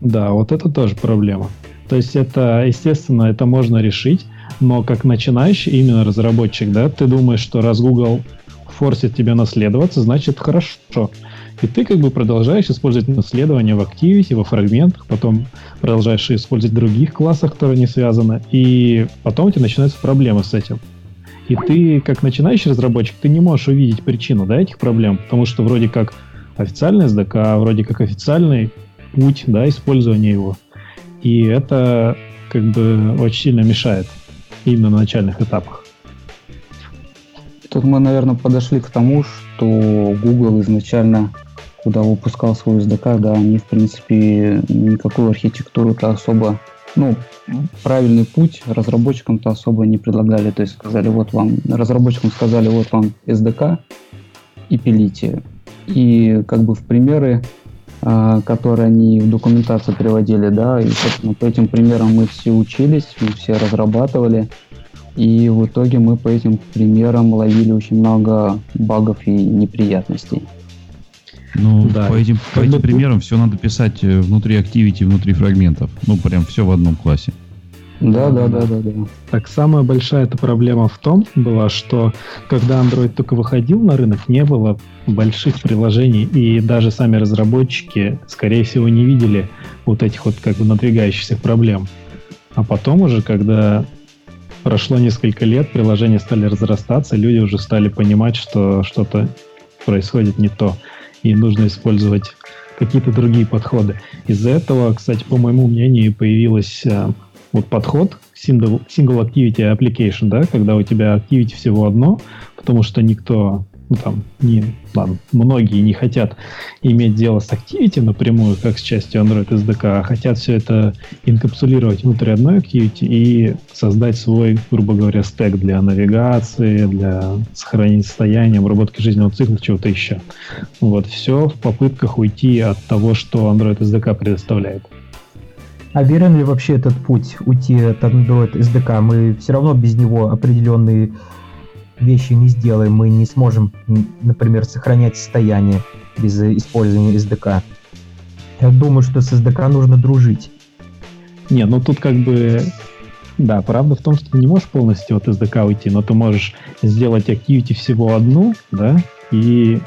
Да, вот это тоже проблема. То есть это, естественно, это можно решить, но как начинающий именно разработчик, да, ты думаешь, что раз Google форсит тебя наследоваться, значит хорошо. И ты как бы продолжаешь использовать наследование в Activity, во фрагментах, потом продолжаешь использовать в других классах, которые не связаны, и потом у тебя начинаются проблемы с этим. И ты, как начинающий разработчик, ты не можешь увидеть причину да, этих проблем, потому что вроде как официальный SDK, вроде как официальный путь да, использования его. И это как бы очень сильно мешает именно на начальных этапах. Тут мы, наверное, подошли к тому, что Google изначально, куда выпускал свой SDK, да, они, в принципе, никакую архитектуру-то особо, ну, правильный путь разработчикам-то особо не предлагали. То есть сказали, вот вам, разработчикам сказали, вот вам SDK и пилите. И как бы в примеры, а, которые они в документацию приводили, да, и, собственно, по этим примерам мы все учились, мы все разрабатывали. И в итоге мы по этим примерам ловили очень много багов и неприятностей. Ну, Да, по этим, по этим примерам все надо писать э, внутри activity, внутри фрагментов. Ну, прям все в одном классе. Да, да, да, да, да. Так самая большая эта проблема в том была, что когда Android только выходил на рынок, не было больших приложений, и даже сами разработчики, скорее всего, не видели вот этих вот как бы надвигающихся проблем. А потом уже, когда прошло несколько лет, приложения стали разрастаться, люди уже стали понимать, что что-то происходит не то, и нужно использовать какие-то другие подходы. Из-за этого, кстати, по моему мнению, появилась э, вот подход single, single activity application, да, когда у тебя activity всего одно, потому что никто, там, не, ладно, многие не хотят иметь дело с activity напрямую, как с частью Android SDK, а хотят все это инкапсулировать внутри одной activity и создать свой, грубо говоря, стек для навигации, для сохранения состояния, обработки жизненного цикла, чего-то еще. Вот, все в попытках уйти от того, что Android SDK предоставляет. А верен ли вообще этот путь уйти от Android SDK? Мы все равно без него определенные вещи не сделаем. Мы не сможем, например, сохранять состояние без э, использования SDK. Я думаю, что с SDK нужно дружить. Не, ну тут как бы... Да, правда в том, что ты не можешь полностью от SDK уйти, но ты можешь сделать activity всего одну, да, и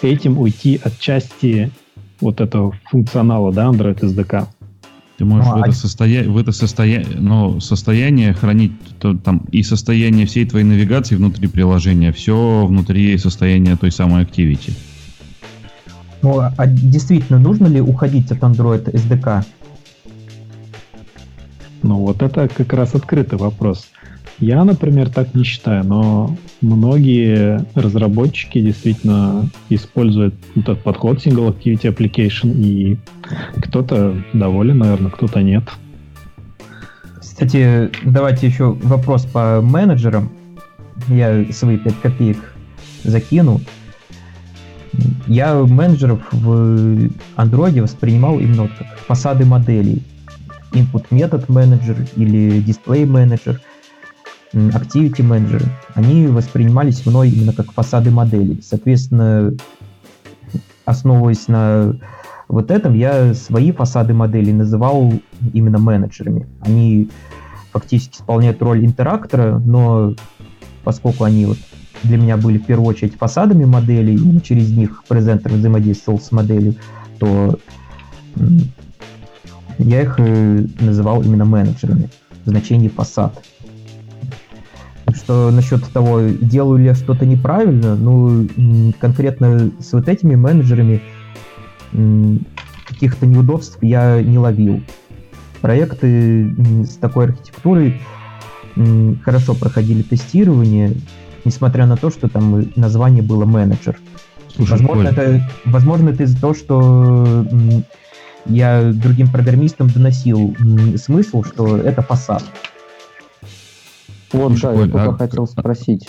этим уйти от части вот этого функционала, да, Android SDK. Ты можешь Ну, в, а- это состоя... в это состоя... но состояние хранить то, там и состояние всей твоей навигации внутри приложения, все внутри состояния той самой activity. Ну, а а действительно, нужно ли уходить от Android SDK? Ну вот это как раз открытый вопрос. Я, например, так не считаю, но многие разработчики действительно используют этот подход Single Activity Application, и кто-то доволен, наверное, кто-то нет. Кстати, давайте еще вопрос по менеджерам. я свои 5 копеек закину. Я менеджеров в Android воспринимал именно как фасады моделей. Input метод менеджер или дисплей менеджер, activity менеджер. Они воспринимались мной именно как фасады моделей. Соответственно, основываясь на вот этом, я свои фасады моделей называл именно менеджерами. Они фактически исполняют роль интерактора, но поскольку они вот для меня были в первую очередь фасадами моделей, и через них презентер взаимодействовал с моделью, то я их э, называл именно менеджерами в значении фасад. Что насчет того, делаю ли я что-то неправильно, ну, конкретно с вот этими менеджерами каких-то неудобств я не ловил. Проекты с такой архитектурой хорошо проходили тестирование, несмотря на то, что там название было менеджер. Слушай, возможно, это, возможно, это из-за того, что я другим программистам доносил смысл, что это фасад. Вот, да, я только а... хотел спросить.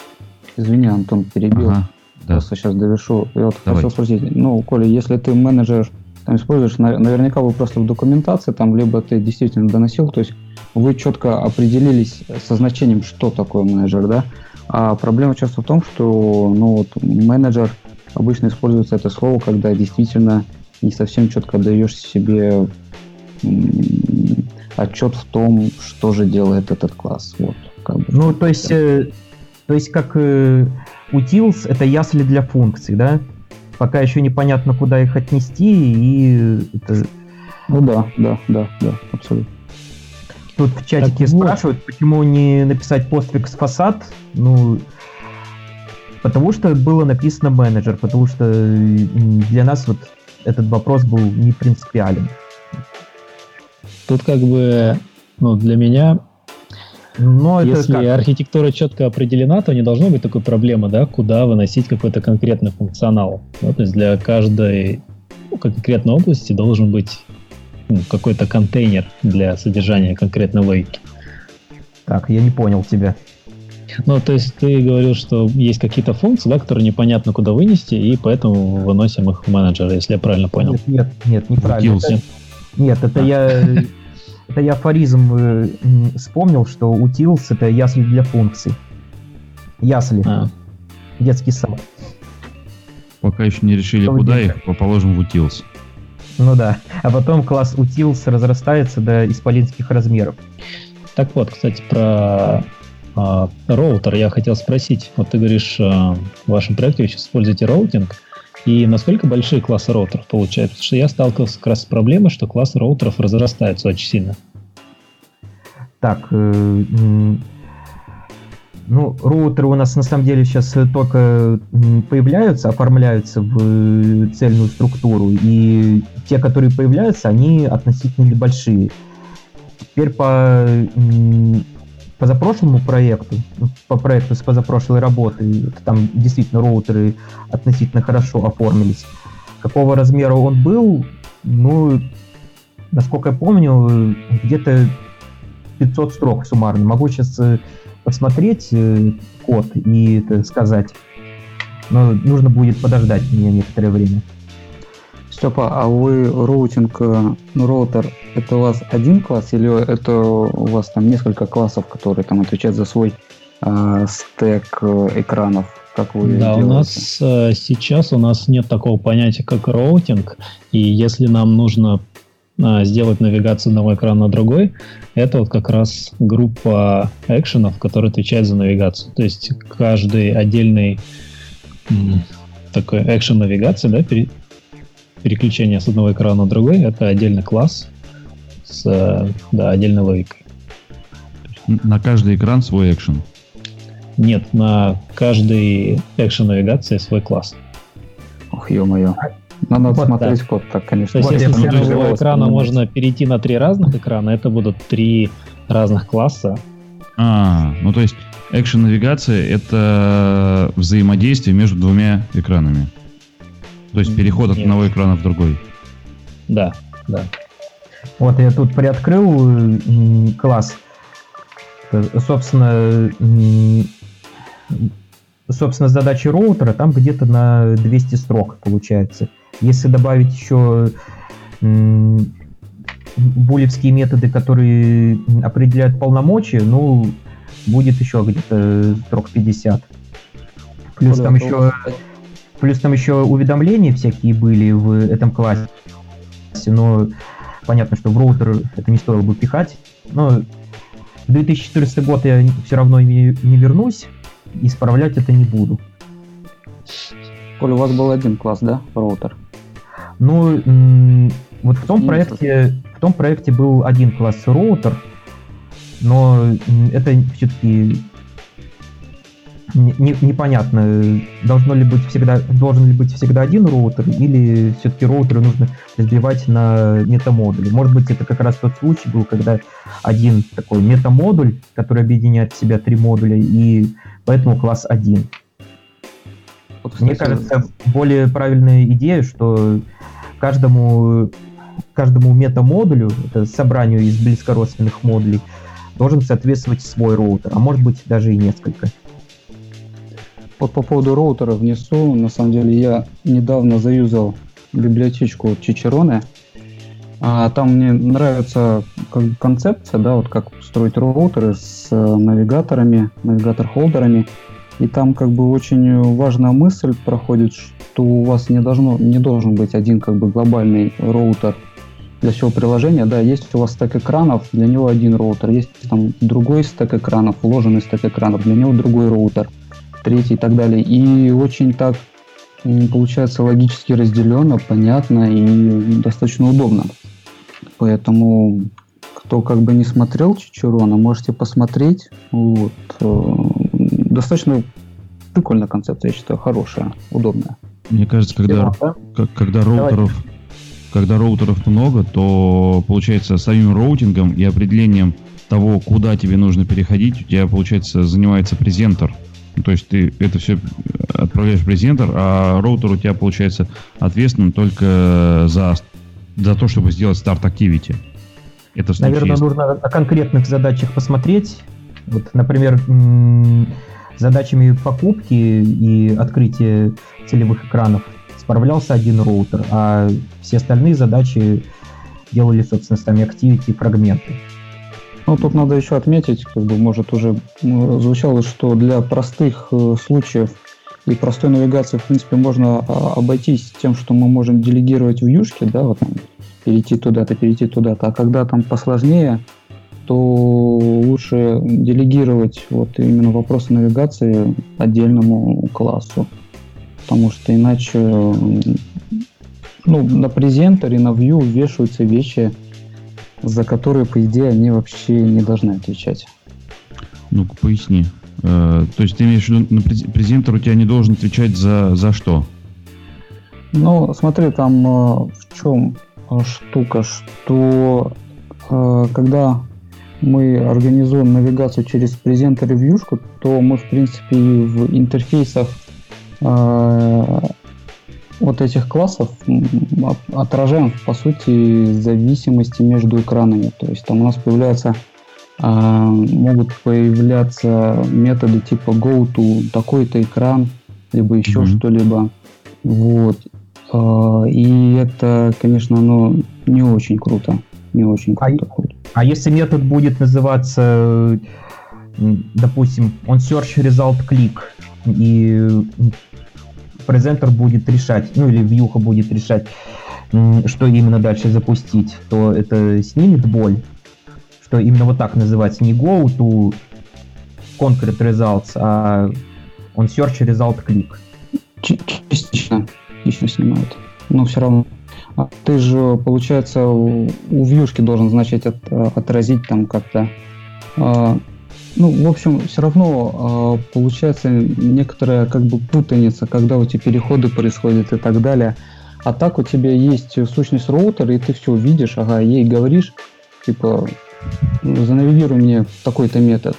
Извини, Антон, перебил. Ага, да. Просто сейчас довершу. Я вот Давай. хотел спросить, ну, Коля, если ты менеджер там используешь, наверняка вы просто в документации, там либо ты действительно доносил, то есть вы четко определились со значением, что такое менеджер, да? А проблема часто в том, что ну, вот, менеджер обычно используется это слово, когда действительно не совсем четко даешь себе отчет в том, что же делает этот класс. Вот, как бы. Ну, то есть, э, то есть как э, utils это ясли для функций, да? Пока еще непонятно, куда их отнести, и это... Ну да, да, да, да, абсолютно. Тут в чатике так спрашивают, вот. почему не написать постфикс фасад. Ну, потому что было написано менеджер, потому что для нас вот этот вопрос был не принципиален. Тут как бы, ну, для меня, но если как? архитектура четко определена, то не должно быть такой проблемы, да, куда выносить какой-то конкретный функционал. Да, то есть для каждой ну, конкретной области должен быть ну, какой-то контейнер для содержания конкретной логики. Так, я не понял тебя. Ну, то есть ты говорил, что есть какие-то функции, да, которые непонятно куда вынести, и поэтому выносим их в менеджер, если я правильно понял. Нет, нет, нет неправильно. Это, нет, это я это я афоризм э, вспомнил, что утилс это ясли для функций. Ясли. А. Детский сад. Пока еще не решили, Что куда их, положим в utils. Ну да. А потом класс utils разрастается до исполинских размеров. Так вот, кстати, про а, роутер я хотел спросить. Вот ты говоришь, а, в вашем проекте вы сейчас используете роутинг. И насколько большие классы роутеров получаются? Потому что я сталкивался как раз с проблемой, что классы роутеров разрастаются очень сильно. Так, э, ну, роутеры у нас на самом деле сейчас только появляются, оформляются в цельную структуру, и те, которые появляются, они относительно небольшие. Теперь по позапрошлому проекту, ну, по проекту с позапрошлой работы, там действительно роутеры относительно хорошо оформились. Какого размера он был, ну, насколько я помню, где-то 500 строк суммарно. Могу сейчас э, посмотреть э, код и сказать. Но нужно будет подождать мне некоторое время. Степа, а вы роутинг, э, роутер, это у вас один класс или это у вас там несколько классов, которые там отвечают за свой э, стек э, экранов? Как вы да, делаете? у нас э, сейчас у нас нет такого понятия, как роутинг, и если нам нужно э, сделать навигацию одного экрана на другой, это вот как раз группа экшенов, которые отвечают за навигацию. То есть каждый отдельный такой экшен навигации, да, переключение с одного экрана на другой, это отдельный класс с да, отдельной логикой. На каждый экран свой экшен? Нет, на каждый экшен навигации свой класс. Ох, ё-моё. Надо вот смотреть да. код, так, конечно. То есть, если с одного экрана можно перейти на три разных экрана, это будут три разных класса. А, ну то есть экшен навигация это взаимодействие между двумя экранами. То есть переход от Нет. одного экрана в другой. Да, да. Вот я тут приоткрыл класс. Собственно, собственно, задачи роутера, там где-то на 200 строк получается. Если добавить еще булевские методы, которые определяют полномочия, ну, будет еще где-то строк 50. Плюс там еще плюс там еще уведомления всякие были в этом классе, но понятно, что в роутер это не стоило бы пихать. Но в 2014 год я все равно не, не вернусь, исправлять это не буду. Коля, у вас был один класс, да, роутер? Ну, вот в том проекте, в том проекте был один класс роутер, но это все-таки не, непонятно, должно ли быть всегда, должен ли быть всегда один роутер, или все-таки роутеры нужно разбивать на метамодули. Может быть, это как раз тот случай был, когда один такой метамодуль, который объединяет в себя три модуля, и поэтому класс 1. Вот, Мне кажется, более правильная идея, что каждому, каждому метамодулю, это собранию из близкородственных модулей, должен соответствовать свой роутер, а может быть даже и несколько. Вот по поводу роутера внесу, на самом деле я недавно заюзал библиотечку Чичероне. А там мне нравится как концепция, да, вот как строить роутеры с э, навигаторами, навигатор-холдерами. И там как бы очень важная мысль проходит, что у вас не, должно, не должен быть один как бы глобальный роутер для всего приложения. Да, есть у вас стек экранов, для него один роутер. Есть там другой стек экранов, вложенный стек экранов, для него другой роутер третий и так далее. И очень так получается логически разделенно, понятно и достаточно удобно. Поэтому кто как бы не смотрел Чичурона, можете посмотреть. Вот. Э, достаточно прикольная концепция, я считаю, хорошая, удобная. Мне кажется, когда, да? когда роутеров когда роутеров много, то получается самим роутингом и определением того, куда тебе нужно переходить, у тебя, получается, занимается презентер. То есть ты это все отправляешь в презентер, а роутер у тебя, получается, ответственен только за, за то, чтобы сделать старт activity. Это Наверное, нужно о конкретных задачах посмотреть. Вот, например, задачами покупки и открытия целевых экранов справлялся один роутер, а все остальные задачи делали, собственно, сами activity фрагменты. Ну, тут надо еще отметить, как бы, может, уже звучало, что для простых э, случаев и простой навигации, в принципе, можно а, обойтись тем, что мы можем делегировать в юшке, да, вот там, перейти туда-то, перейти туда-то. А когда там посложнее, то лучше делегировать вот именно вопросы навигации отдельному классу. Потому что иначе ну, на презентере, на view вешаются вещи, за которые, по идее, они вообще не должны отвечать. Ну-ка, поясни. Э, то есть ты имеешь в виду, на презентер у тебя не должен отвечать за, за что? Ну, смотри, там э, в чем э, штука, что когда мы организуем навигацию через презентер и вьюшку, то мы, в принципе, в интерфейсах вот этих классов отражаем, по сути, зависимости между экранами. То есть там у нас появляются а, могут появляться методы типа go to такой-то экран, либо еще mm-hmm. что-либо. Вот. А, и это, конечно, ну, не очень круто. Не очень а круто. А, а если метод будет называться, допустим, он search result click, и презентер будет решать, ну или вьюха будет решать, что именно дальше запустить, то это снимет боль, что именно вот так называется, не go to concrete results, а он search result click. Частично, частично снимает. Но все равно. А ты же, получается, у вьюшки должен, значит, от, отразить там как-то а, ну, в общем, все равно э, получается некоторая как бы путаница, когда у тебя переходы происходят и так далее. А так у тебя есть сущность роутера, и ты все видишь, ага, ей говоришь, типа, занавигируй мне такой-то метод,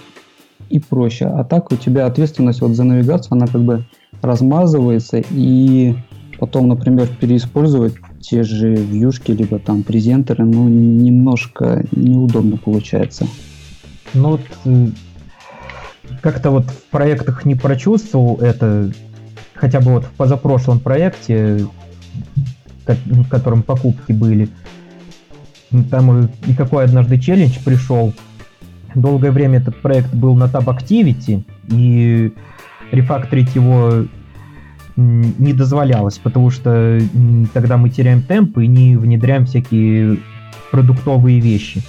и проще. А так у тебя ответственность вот за навигацию, она как бы размазывается, и потом, например, переиспользовать те же вьюшки, либо там презентеры, ну, немножко неудобно получается. Ну, как-то вот в проектах не прочувствовал это, хотя бы вот в позапрошлом проекте, в котором покупки были, там никакой однажды челлендж пришел. Долгое время этот проект был на Tab Activity, и рефакторить его не дозволялось, потому что тогда мы теряем темп и не внедряем всякие продуктовые вещи.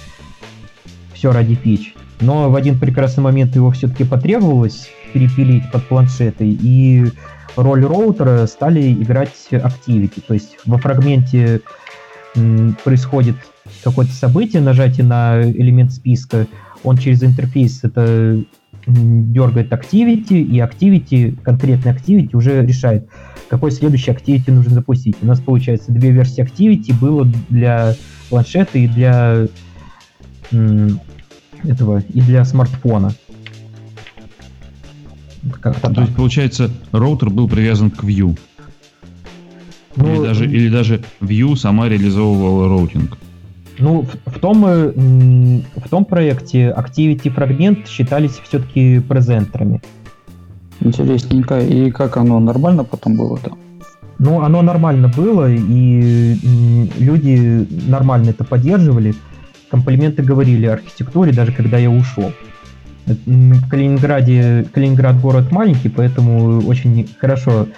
Все ради фич. Но в один прекрасный момент его все-таки потребовалось перепилить под планшеты, и роль роутера стали играть Activity. То есть во фрагменте происходит какое-то событие, нажатие на элемент списка, он через интерфейс это дергает Activity, и Activity, конкретный Activity уже решает, какой следующий Activity нужно запустить. У нас, получается, две версии Activity было для планшета и для этого, и для смартфона. Как-то То есть, получается, роутер был привязан к View. Ну, или, даже, или даже View сама реализовывала роутинг. Ну, в, в, том, э, в том проекте Activity Fragment считались все-таки презентерами. Интересненько. И как оно нормально потом было-то? Ну, оно нормально было, и люди нормально это поддерживали. Комплименты говорили о архитектуре, даже когда я ушел. В Калининграде, Калининград город маленький, поэтому очень хорошо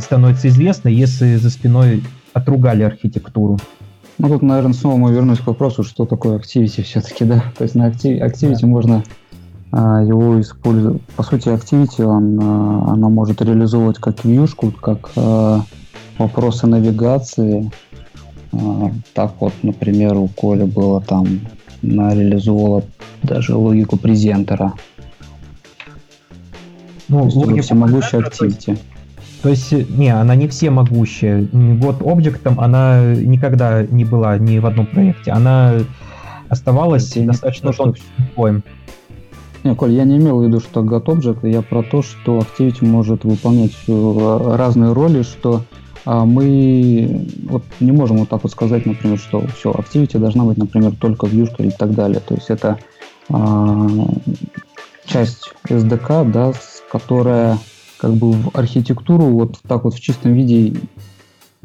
становится известно, если за спиной отругали архитектуру. Ну, тут, наверное, снова мы вернусь к вопросу, что такое Activity все-таки, да? То есть на Activity да. можно а, его использовать. По сути, Activity, он, а, она может реализовывать как вьюшку, как а, вопросы навигации. А, так вот, например, у Коли было там, она реализовывала даже логику презентера. Ну, То есть всемогущая Activity. То есть, не, она не все могущая. Вот объектом она никогда не была ни в одном проекте. Она оставалась Это достаточно тонким Не, Коль, я не имел в виду, что GotObject, я про то, что Activity может выполнять э, разные роли, что мы вот не можем вот так вот сказать, например, что все, Activity должна быть, например, только вьюшка и так далее. То есть это а, часть SDK, да, которая как бы в архитектуру вот так вот в чистом виде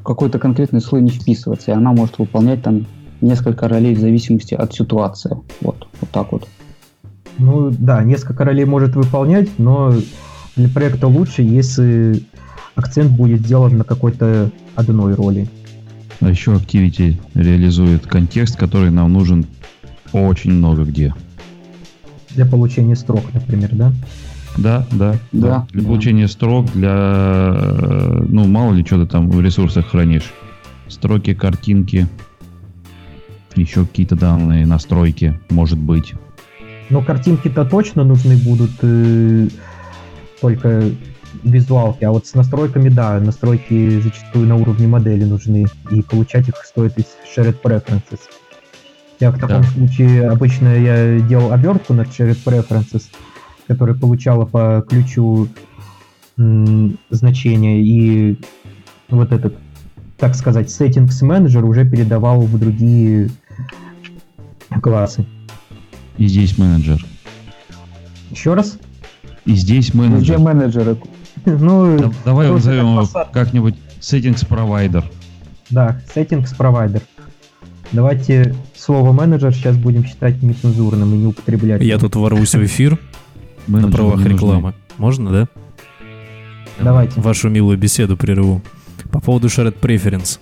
какой-то конкретный слой не вписывается, и она может выполнять там несколько ролей в зависимости от ситуации. Вот, вот так вот. Ну да, несколько ролей может выполнять, но для проекта лучше, если акцент будет сделан на какой-то одной роли. А еще Activity реализует контекст, который нам нужен очень много где. Для получения строк, например, да? Да, да, да. Для да. получения строк, для, э, ну, мало ли что ты там в ресурсах хранишь. Строки, картинки, еще какие-то данные, настройки, может быть. Ну, картинки-то точно нужны будут, э, только визуалки, а вот с настройками, да, настройки зачастую на уровне модели нужны, и получать их стоит из Shared Preferences. Я в таком да. случае обычно я делал обертку над Shared Preferences, которая получала по ключу м, значение, и вот этот, так сказать, settings менеджер уже передавал в другие классы. И здесь менеджер. Еще раз? И здесь менеджер. Где менеджеры? Ну, да, давай назовем его как-нибудь settings provider. Да, settings provider. Давайте слово менеджер сейчас будем считать нецензурным и не употреблять. Я тут ворвусь в эфир на правах рекламы. Можно, да? Давайте. Вашу милую беседу прерву. По поводу Shared Preference.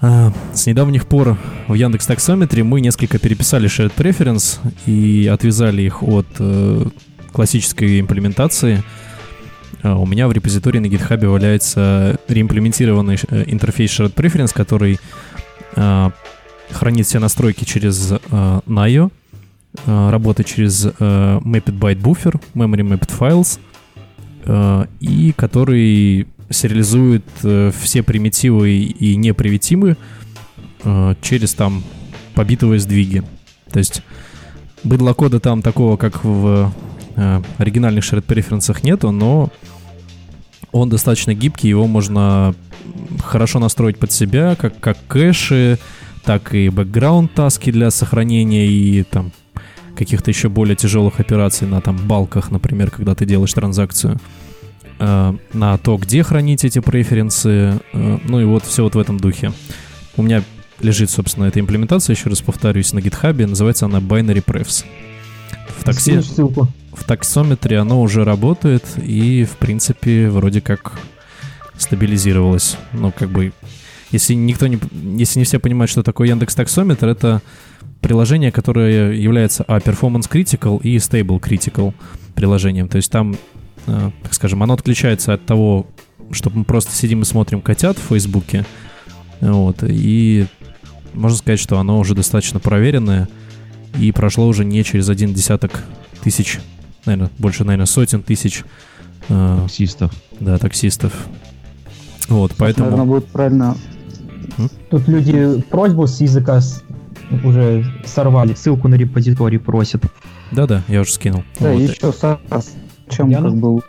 А, с недавних пор в Яндекс Таксометре мы несколько переписали Shared Preference и отвязали их от э, классической имплементации. А, у меня в репозитории на GitHub валяется реимплементированный э, интерфейс Shared Preference, который э, хранит все настройки через э, NIO, Э, работать через э, Mapped Byte Buffer, Memory Mapped Files, э, и который сериализует все примитивы и непривитимы через там побитовые сдвиги. То есть быдла кода там такого, как в оригинальных shared преференсах нету, но он достаточно гибкий, его можно хорошо настроить под себя, как, как кэши, так и бэкграунд таски для сохранения и там каких-то еще более тяжелых операций на там балках, например, когда ты делаешь транзакцию, э, на то, где хранить эти преференсы, э, ну и вот все вот в этом духе. У меня лежит, собственно, эта имплементация, еще раз повторюсь, на GitHub, называется она Binary Prefs. В такси, ссылку. в таксометре оно уже работает и, в принципе, вроде как стабилизировалось. Ну, как бы, если никто не, если не все понимают, что такое Яндекс Таксометр, это приложение, которое является а, Performance Critical и Stable Critical приложением. То есть там, э, так скажем, оно отличается от того, что мы просто сидим и смотрим котят в Фейсбуке. Вот, и можно сказать, что оно уже достаточно проверенное и прошло уже не через один десяток тысяч, наверное, больше, наверное, сотен тысяч э, Таксистов. да, таксистов. Вот, поэтому... Наверное, будет правильно Тут люди просьбу с языка уже сорвали. Ссылку на репозиторий просят. Да-да, я уже скинул. Да, Вот. еще с чем Я как на- бы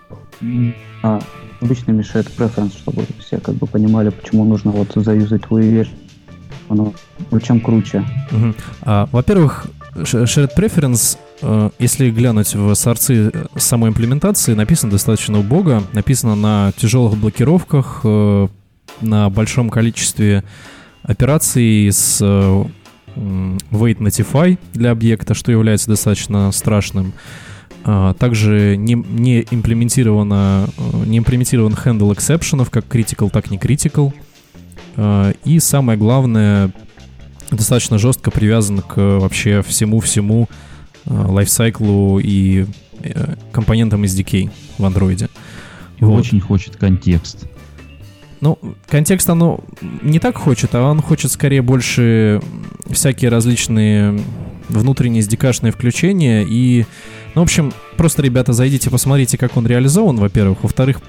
а, обычными shared preference, чтобы все как бы понимали, почему нужно вот заюзать твою вещь. Оно чем круче. Мгм. А, во-первых, Shared Preference, э, если глянуть в сорцы э, самой имплементации, написано достаточно убого. Написано на тяжелых блокировках, э, на большом количестве операций с wait notify для объекта, что является достаточно страшным. А, Также не, не имплементировано, не имплементирован handle эксепшенов, как critical, так не critical. И самое главное, достаточно жестко привязан к э, вообще всему-всему э, лайфсайклу и э, компонентам SDK в андроиде. И Вот. очень хочет контекст. Ну, контекст оно не так хочет, а он хочет скорее больше всякие различные внутренние SDK-шные включения и, ну, в общем, просто, ребята, зайдите, посмотрите, как он реализован, во-первых. Во-вторых,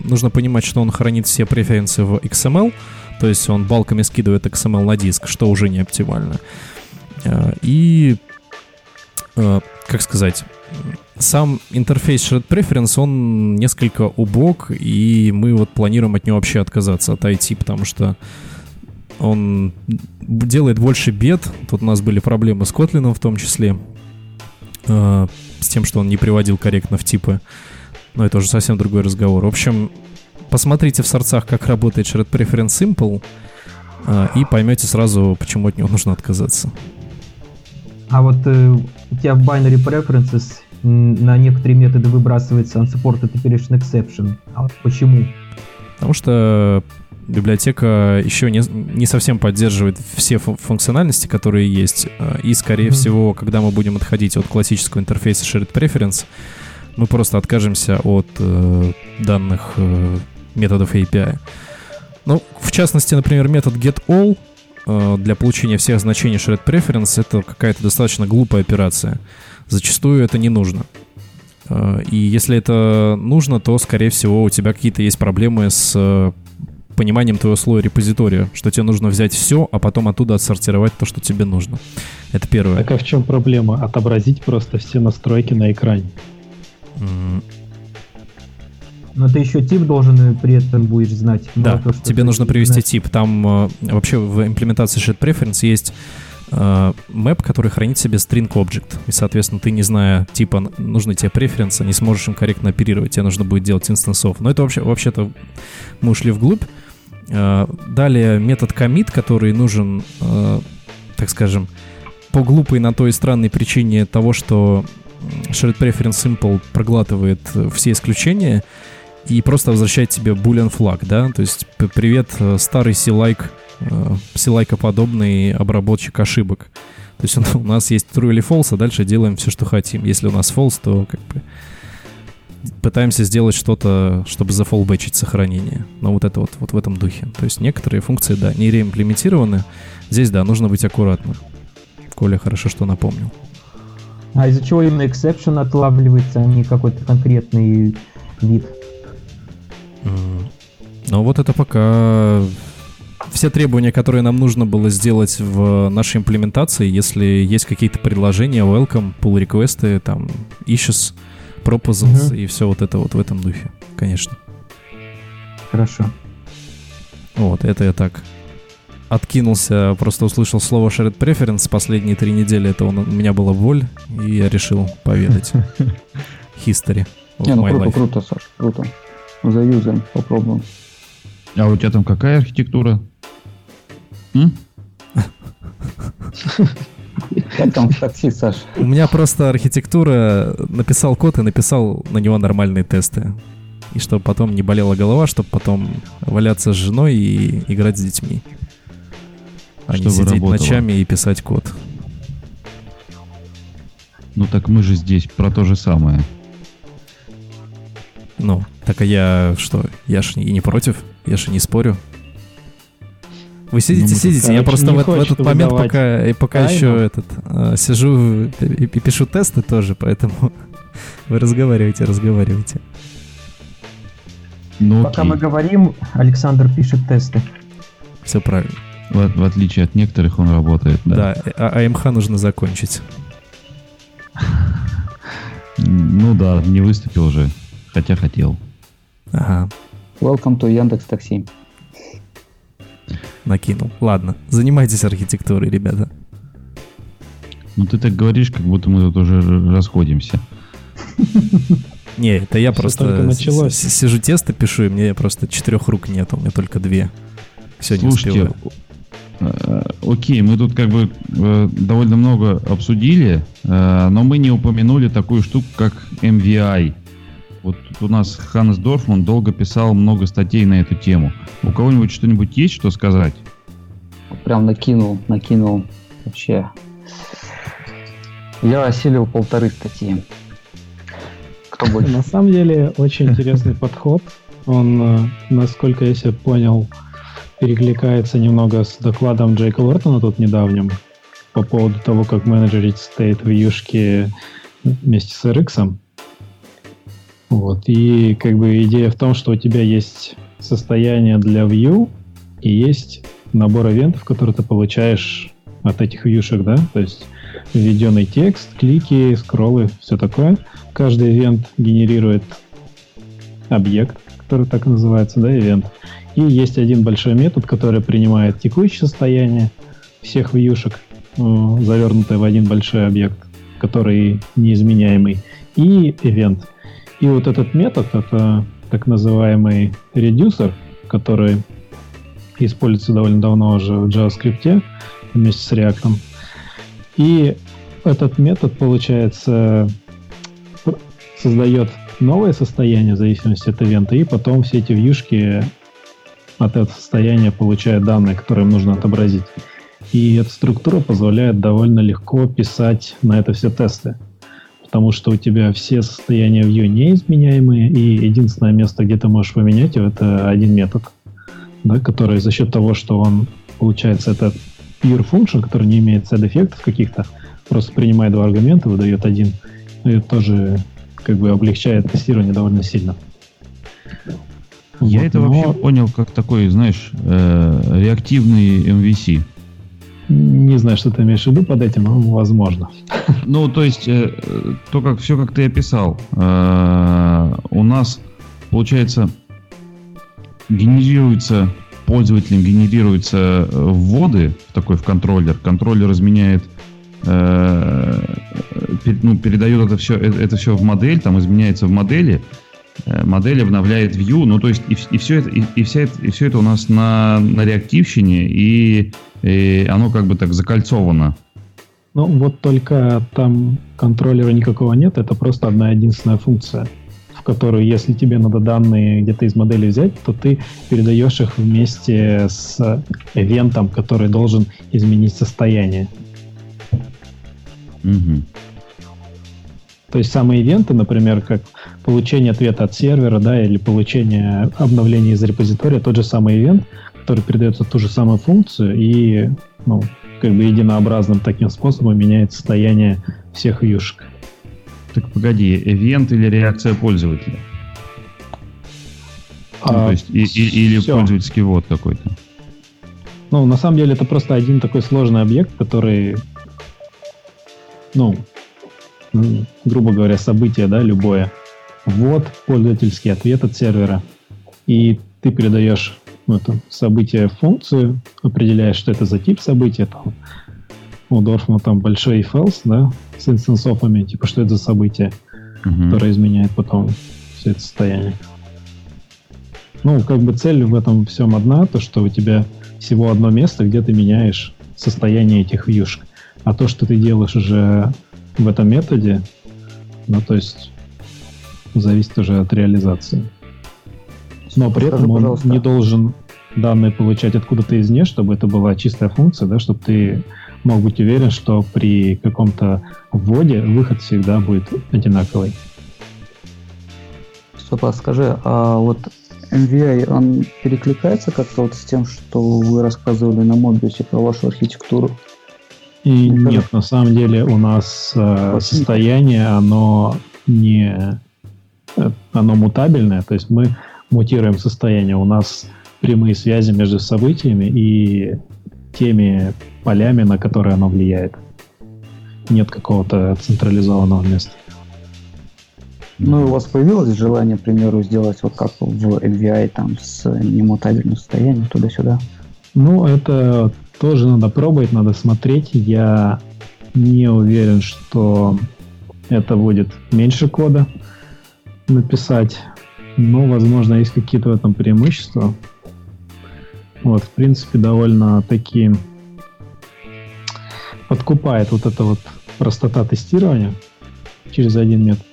нужно понимать, что он хранит все преференсы в XML, то есть он балками скидывает XML на диск, что уже не оптимально. Э, И, э, как сказать, сам интерфейс Shared Preference, он несколько убог, и мы вот планируем от него вообще отказаться, отойти, потому что он делает больше бед. Тут у нас были проблемы с Kotlin в том числе, э, с тем, что он не приводил корректно в типы. Но это уже совсем другой разговор. В общем, посмотрите в сорцах, как работает Shared Preference Simple, э, и поймете сразу, почему от него нужно отказаться. А вот э, у тебя в binary preferences на некоторые методы выбрасывается unsupported operation exception. А вот почему? Потому что библиотека еще не, не совсем поддерживает все фу- функциональности, которые есть. э, И, скорее Мгм. всего, когда мы будем отходить от классического интерфейса Shared Preference, мы просто откажемся от э, данных э, методов API. Ну, в частности, например, метод getAll э, для получения всех значений Shared Preference это какая-то достаточно глупая операция. Зачастую это не нужно. Э, И если это нужно, то, скорее всего, у тебя какие-то есть проблемы с э, пониманием твоего слоя репозитория, что тебе нужно взять все, а потом оттуда отсортировать то, что тебе нужно. Это первое. Так а в чем проблема? Отобразить просто все настройки на экране. М, Но ты еще тип должен при этом будешь знать. Да, что тебе нужно привести знаешь. тип. Там э, вообще в имплементации Shared Preference есть э, мэп, который хранит в себе string object. И, соответственно, ты, не зная типа нужны тебе преференсы, не сможешь им корректно оперировать. Тебе нужно будет делать инстансов. Но это вообще, вообще-то мы ушли вглубь. Э, Далее метод commit, который нужен, так скажем, по глупой на той странной причине того, что Shared Preference Simple проглатывает все исключения и просто возвращает тебе boolean флаг, да, то есть привет, э, старый C-like, э, C-like-подобный обработчик ошибок. То есть у нас есть true или false, а дальше делаем все, что хотим. Если у нас false, то как бы пытаемся сделать что-то, чтобы зафолбэчить сохранение. Но вот это вот, вот в этом духе. То есть некоторые функции, да, не реимплементированы. Здесь, да, нужно быть аккуратным. Коля хорошо, что напомнил. А из-за чего именно exception отлавливается, а не какой-то конкретный вид? Но вот это пока все требования, которые нам нужно было сделать в нашей имплементации, если есть какие-то предложения, welcome, pull реквесты, там, issues, proposals Мгм. и все вот это вот в этом духе, конечно. Хорошо. Вот, это я так откинулся, просто услышал слово shared preference. Последние три недели это он, у меня была боль, и я решил поведать. History of Не, ну my круто, life. круто, Саш, круто. Заюзаем, попробуем. А у тебя там какая архитектура? Как там в такси, Саш? У меня просто архитектура, написал код и написал на него нормальные тесты. И чтобы потом не болела голова, чтобы потом валяться с женой и играть с детьми. А не Чтобы сидеть работало. ночами и писать код. Ну так мы же здесь про то же самое. Ну, так а я что? Я ж и не против, я же не спорю. Вы сидите, Ну, сидите, я просто в, в этот момент пока, и пока тайну. еще этот э, сижу и, и пишу тесты тоже, поэтому вы разговариваете, разговариваете. Ну Пока окей. мы говорим, Александр пишет тесты. Все правильно. В, в отличие от некоторых он работает, да. Да, а АМХ нужно закончить. Ну да, не выступил же, хотя хотел. Ага, Welcome to Яндекс Такси. накинул. Ладно, занимайтесь архитектурой, ребята. Ну ты так говоришь, как будто мы тут уже расходимся. Не, это я просто началось. сижу тесты пишу, и мне просто четырех рук нет, у меня только две. Все, не Слушайте, успеваю. э, окей, мы тут как бы э, довольно много обсудили, э, но мы не упомянули такую штуку, как MVI. Вот у нас Ханнес Дорфман долго писал много статей на эту тему. У кого-нибудь что-нибудь есть что сказать? Прям накинул, накинул. Вообще. Я осилил полторы статьи. Кто больше? На самом деле, очень интересный подход. Он, э, насколько я себе понял, перекликается немного с докладом Джейка Лортона тут недавним по поводу того, как менеджерить стейт в юшке вместе с RX. Вот. И как бы идея в том, что у тебя есть состояние для view и есть набор ивентов, которые ты получаешь от этих вьюшек, да? То есть введенный текст, клики, скроллы, все такое. Каждый ивент генерирует объект, который так и называется, да, ивент. И есть один большой метод, который принимает текущее состояние всех вьюшек, э, завернутое в один большой объект, который неизменяемый, и ивент. И вот этот метод, это так называемый редюсер, который используется довольно давно уже в JavaScript вместе с React. И этот метод, получается, создает новое состояние в зависимости от ивента, и потом все эти вьюшки от этого состояния получают данные, которые им нужно отобразить. И эта структура позволяет довольно легко писать на это все тесты. Потому что у тебя все состояния view неизменяемые, и единственное место, где ты можешь поменять его, это один метод, да, который за счет того, что он, получается, это pure function, который не имеет side-эффектов каких-то, просто принимает два аргумента, выдает один. И это тоже как бы облегчает тестирование довольно сильно. Я Вот, это но вообще понял как такой, знаешь, э, реактивный MVC. Не знаю, что ты имеешь в виду под этим, но возможно. Ну, то есть, э, то, как все, как ты описал, э, у нас, получается, генерируется, пользователем генерируются э, вводы такой в контроллер. Контроллер изменяет, э, ну, передает это все, это все в модель, там изменяется в модели, модель обновляет view, ну, то есть, и, и все это, и, и вся это, и все это у нас на, на реактивщине, и, и оно как бы так закольцовано. Ну, вот только там контроллера никакого нет, это просто одна единственная функция, в которую, если тебе надо данные где-то из модели взять, то ты передаешь их вместе с ивентом, который должен изменить состояние. Мгм. То есть самые ивенты, например, как получение ответа от сервера, да, или получение обновления из репозитория, тот же самый ивент, который передается ту же самую функцию и, ну, как бы единообразным таким способом меняет состояние всех вьюшек. Так погоди, эвент или реакция пользователя? Ну, А, то есть, и- и- или всё. пользовательский ввод какой-то. Ну, на самом деле это просто один такой сложный объект, который, ну, грубо говоря, событие, да, любое. Вот пользовательский ответ от сервера. И ты передаешь ну, это событие функцию, определяешь, что это за тип события, там, у Дорфмана там большой else, да, с инстансофами, типа, что это за событие, Мгм. которое изменяет потом все это состояние. Ну, как бы цель в этом всем одна, то, что у тебя всего одно место, где ты меняешь состояние этих вьюшек. А то, что ты делаешь уже в этом методе, ну, то есть, зависит уже от реализации. Но при Скажи, этом он пожалуйста, не должен данные получать откуда-то извне, чтобы это была чистая функция, да, чтобы ты мог быть уверен, что при каком-то вводе выход всегда будет одинаковый. Степа, скажи, а вот MVI, он перекликается как-то вот с тем, что вы рассказывали на Mobius про вашу архитектуру? И нет, на самом деле у нас э, состояние, оно не... э, Оно мутабельное, то есть мы мутируем состояние. У нас прямые связи между событиями и теми полями, на которые оно влияет. Нет какого-то централизованного места. Ну, и у вас появилось желание, к примеру, сделать вот как в MVI там с немутабельным состоянием туда-сюда? Ну, это тоже надо пробовать, надо смотреть. Я не уверен, что это будет меньше кода написать. Но, возможно, есть какие-то в этом преимущества. Вот, в принципе, довольно такие подкупает вот эта вот простота тестирования через один метод.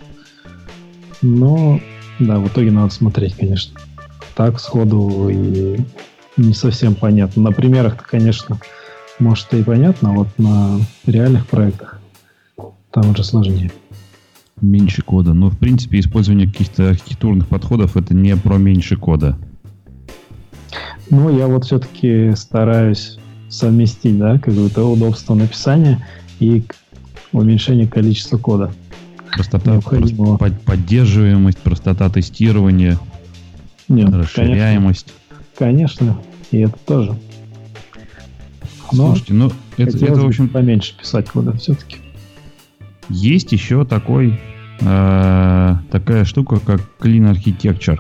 Но, да, в итоге надо смотреть, конечно. Так сходу и не совсем понятно. На примерах-то, конечно, может и понятно, а вот на реальных проектах там уже сложнее. Меньше кода. Но, в принципе, использование каких-то архитектурных подходов это не про меньше кода. Но я вот все-таки стараюсь совместить, да, какое-то удобство написания и уменьшение количества кода. Простота, Необходимо. прос- под- поддерживаемость, простота тестирования, Нет, расширяемость. конечно, и это тоже. Но Слушайте, ну это, это, в общем, поменьше писать кода все-таки. есть еще такой э, такая штука, как Clean Architecture.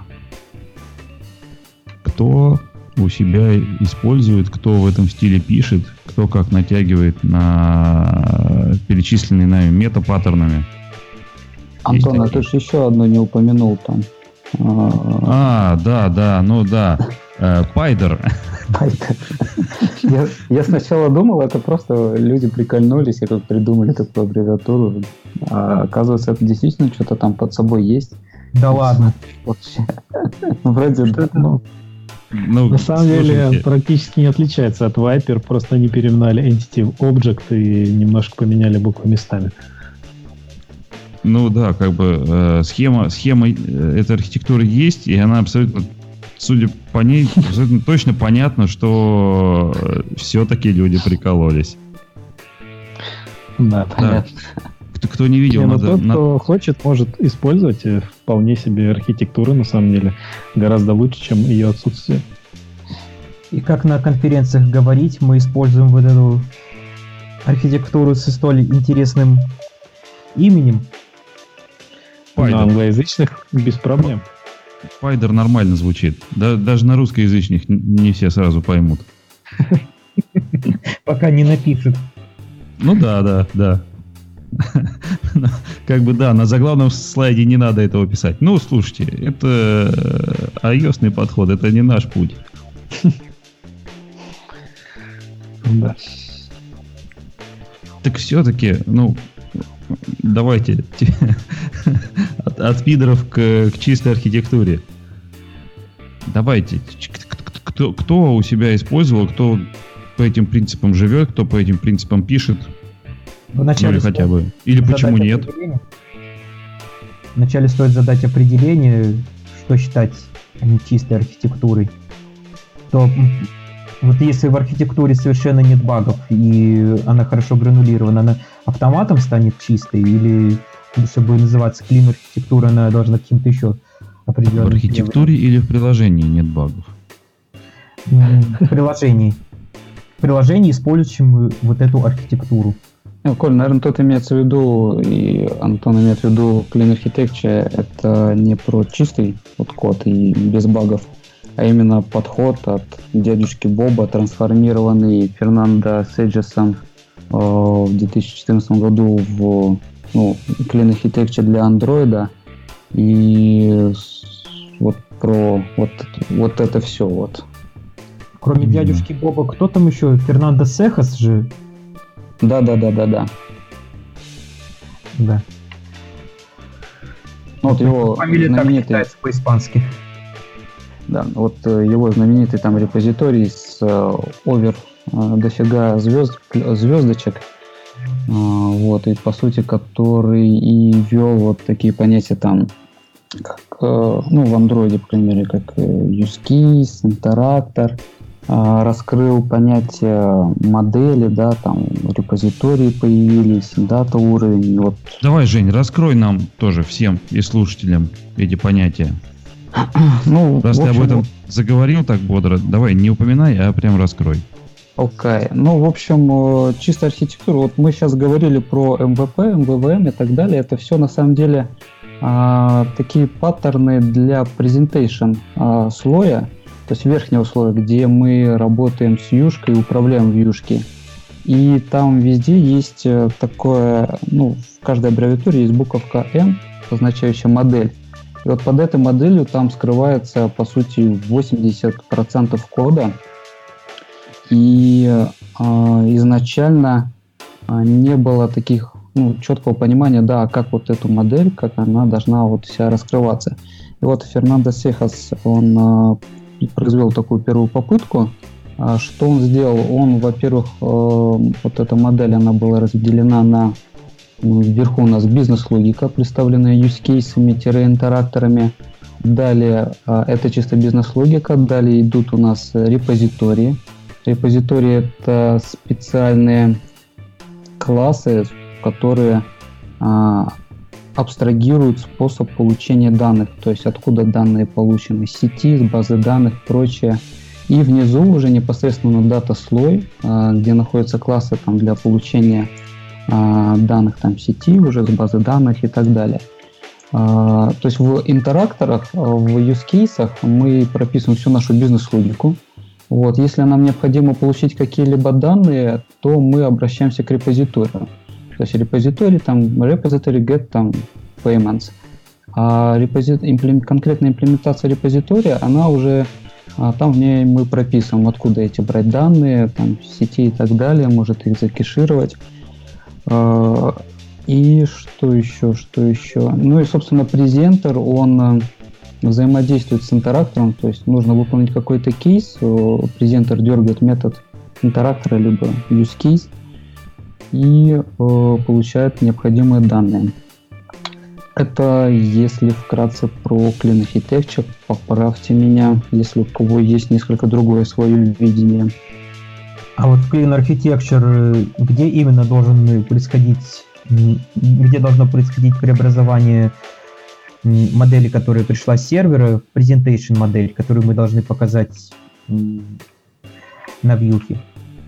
Кто у себя использует, кто в этом стиле пишет, кто как натягивает на перечисленные нами метапаттернами. Антон, а ты же еще одну не упомянул там. А, да, да, ну да. Э, Пайдер. Python. Я, я сначала думал, это просто люди прикольнулись и как придумали такую аббревиатуру. А оказывается, это действительно что-то там под собой есть. Да ладно. Вообще. Ну, вроде да. Ну, Ну, на самом деле слушайте, практически не отличается от Viper, просто они переименовали Entity в Object и немножко поменяли буквы местами. Ну да, как бы э, схема, схема э, этой архитектуры есть, и она абсолютно, судя по ней, точно понятно, что все-таки люди прикололись. Да, Понятно. Кто, кто не видел, Не, ну надо, тот, на- кто хочет, может использовать э, вполне себе архитектуру, на самом деле, гораздо лучше, чем ее отсутствие. И как на конференциях говорить, мы используем вот эту архитектуру со столь интересным именем. На англоязычных без проблем. Пайдер нормально звучит. Да- даже на русскоязычных не все сразу поймут. Пока не напишет. Ну да, да, да. Как бы да, на заглавном слайде не надо этого писать. Ну, слушайте, это ios подход, это не наш путь. Да. Так все-таки, ну, давайте те- от, от спидеров к, к чистой архитектуре. Давайте, кто, кто у себя использовал, кто по этим принципам живет, кто по этим принципам пишет, ну Вначале или хотя бы. Или почему нет? Вначале стоит задать определение, что считать м, чистой архитектурой. То вот если в архитектуре совершенно нет багов и она хорошо гранулирована, она автоматом станет чистой или чтобы называться clean архитектура, она должна каким-то еще В определенным архитектуре или в приложении нет багов? В приложении. В приложении используем вот эту архитектуру. Ну, Коль, наверное, тот имеется в виду, и Антон имеет в виду Clean Architecture, это не про чистый вот код и без багов, а именно подход от дядюшки Боба, трансформированный Фернандо Седжесом в 2014 году в ну, Clean Architecture для андроида. И вот про вот, вот это все вот. Кроме mm. дядюшки Боба, кто там еще? Фернандо Сехас же? Да, да, да, да, да. Да. Ну, вот его Фамилия знаменитый... так по-испански. Да, вот э, его знаменитый там репозиторий с э, э, дофига звезд, звездочек, вот, и по сути, который и ввел вот такие понятия там, как, ну, в андроиде, по крайней мере, как use интерактор, раскрыл понятие модели, да, там репозитории появились, дата уровень. Вот. Давай, Жень, раскрой нам тоже всем и слушателям эти понятия. Ну, Раз общем, ты об этом заговорил так бодро, давай не упоминай, а прям раскрой. Окей. Okay. Ну, в общем, э, чистая архитектура. Вот мы сейчас говорили про MVP, MVVM и так далее. Это все на самом деле а, такие паттерны для presentation а, слоя, то есть верхнего слоя, где мы работаем с UI шкой, управляем в UI шке. И там везде есть э, такое, ну, в каждой аббревиатуре есть буковка М, означающая модель. И вот под этой моделью там скрывается, по сути, 80% кода. И э, изначально э, не было таких ну, четкого понимания, да, как вот эту модель, как она должна вот вся раскрываться. И вот Фернандо Сехас, он э, произвел такую первую попытку. А что он сделал? Он, во-первых, э, вот эта модель, она была разделена на Вверху у нас бизнес-логика, представленная use-кейсами-интеракторами. Далее а, это чисто бизнес-логика. Далее идут у нас репозитории. Репозитории это специальные классы, которые а, абстрагируют способ получения данных, то есть откуда данные получены, сети, с базы данных, прочее. И внизу уже непосредственно дата слой, а, где находятся классы там, для получения а, данных там сети, уже с базы данных и так далее. А, то есть в интеракторах, в use cases мы прописываем всю нашу бизнес-логику. Вот. Если нам необходимо получить какие-либо данные, то мы обращаемся к репозиторию. То есть репозиторий, там, repository get там, payments. А репозит, имплем, конкретная имплементация репозитория, она уже а там в ней мы прописываем, откуда эти брать данные, там, сети и так далее, может их закешировать. А, и что еще, что еще? Ну и, собственно, презентер, он э, взаимодействует с интерактором, то есть нужно выполнить какой-то кейс, презентер дергает метод интерактора, либо use case, и э, получает необходимые данные. Это если вкратце про Clean Architecture, поправьте меня, если у кого есть несколько другое свое видение. А вот Clean Architecture, где именно должен происходить, где должно происходить преобразование модели, которая пришла с сервера, presentation модель, которую мы должны показать на вьюхе?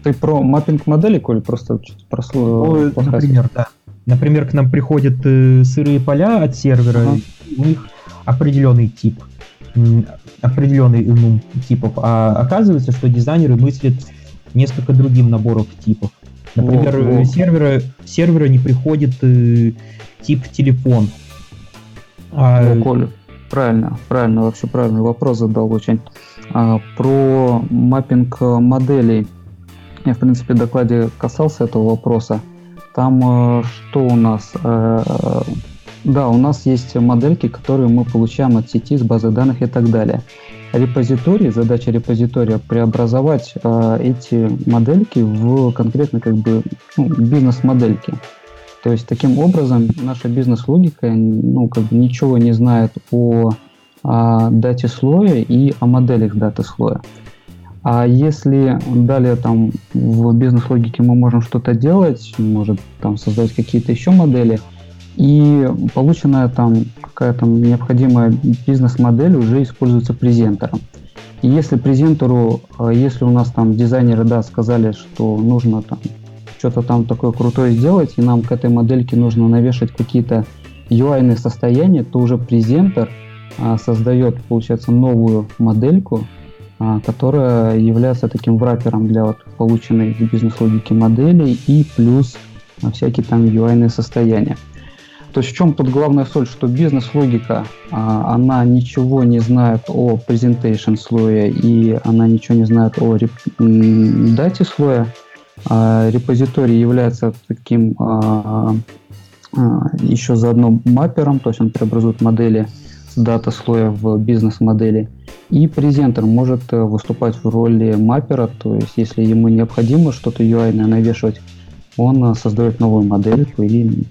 Ты про маппинг модели, Коль, просто про слово? Ну, например, да. Например, к нам приходят э, сырые поля от сервера, ага. у них определенный тип, определенный ну, типов, а оказывается, что дизайнеры мыслят несколько другим наборов типов. Например, о, о. сервера, сервера не приходит э, тип телефон. А... Ну, Коля, правильно, правильно, вообще правильный вопрос задал очень. А, про маппинг моделей. Я, в принципе, в докладе касался этого вопроса. Там э, что у нас? Э, да, у нас есть модельки, которые мы получаем от сети, с базы данных и так далее репозиторий, задача репозитория преобразовать э, эти модельки в конкретно как бы ну, бизнес-модельки. То есть таким образом наша бизнес-логика ну, как бы ничего не знает о, о дате слоя и о моделях даты слоя. А если далее там в бизнес-логике мы можем что-то делать, может там создать какие-то еще модели, и полученная там какая-то необходимая бизнес-модель уже используется презентером. И если презентеру, а, если у нас там дизайнеры, да, сказали, что нужно там что-то там такое крутое сделать, и нам к этой модельке нужно навешать какие-то UI состояния, то уже презентер а, создает, получается, новую модельку, а, которая является таким врапером для вот полученной бизнес-логики модели и плюс а, всякие там UI состояния. То есть в чем тут главная соль, что бизнес-логика, а, она ничего не знает о presentation слоя и она ничего не знает о реп... дате слоя. А репозиторий является таким а, а, еще заодно маппером, то есть он преобразует модели с дата слоя в бизнес-модели. И презентер может э, выступать в роли маппера, то есть если ему необходимо что-то UI навешивать он э, создает новую модельку и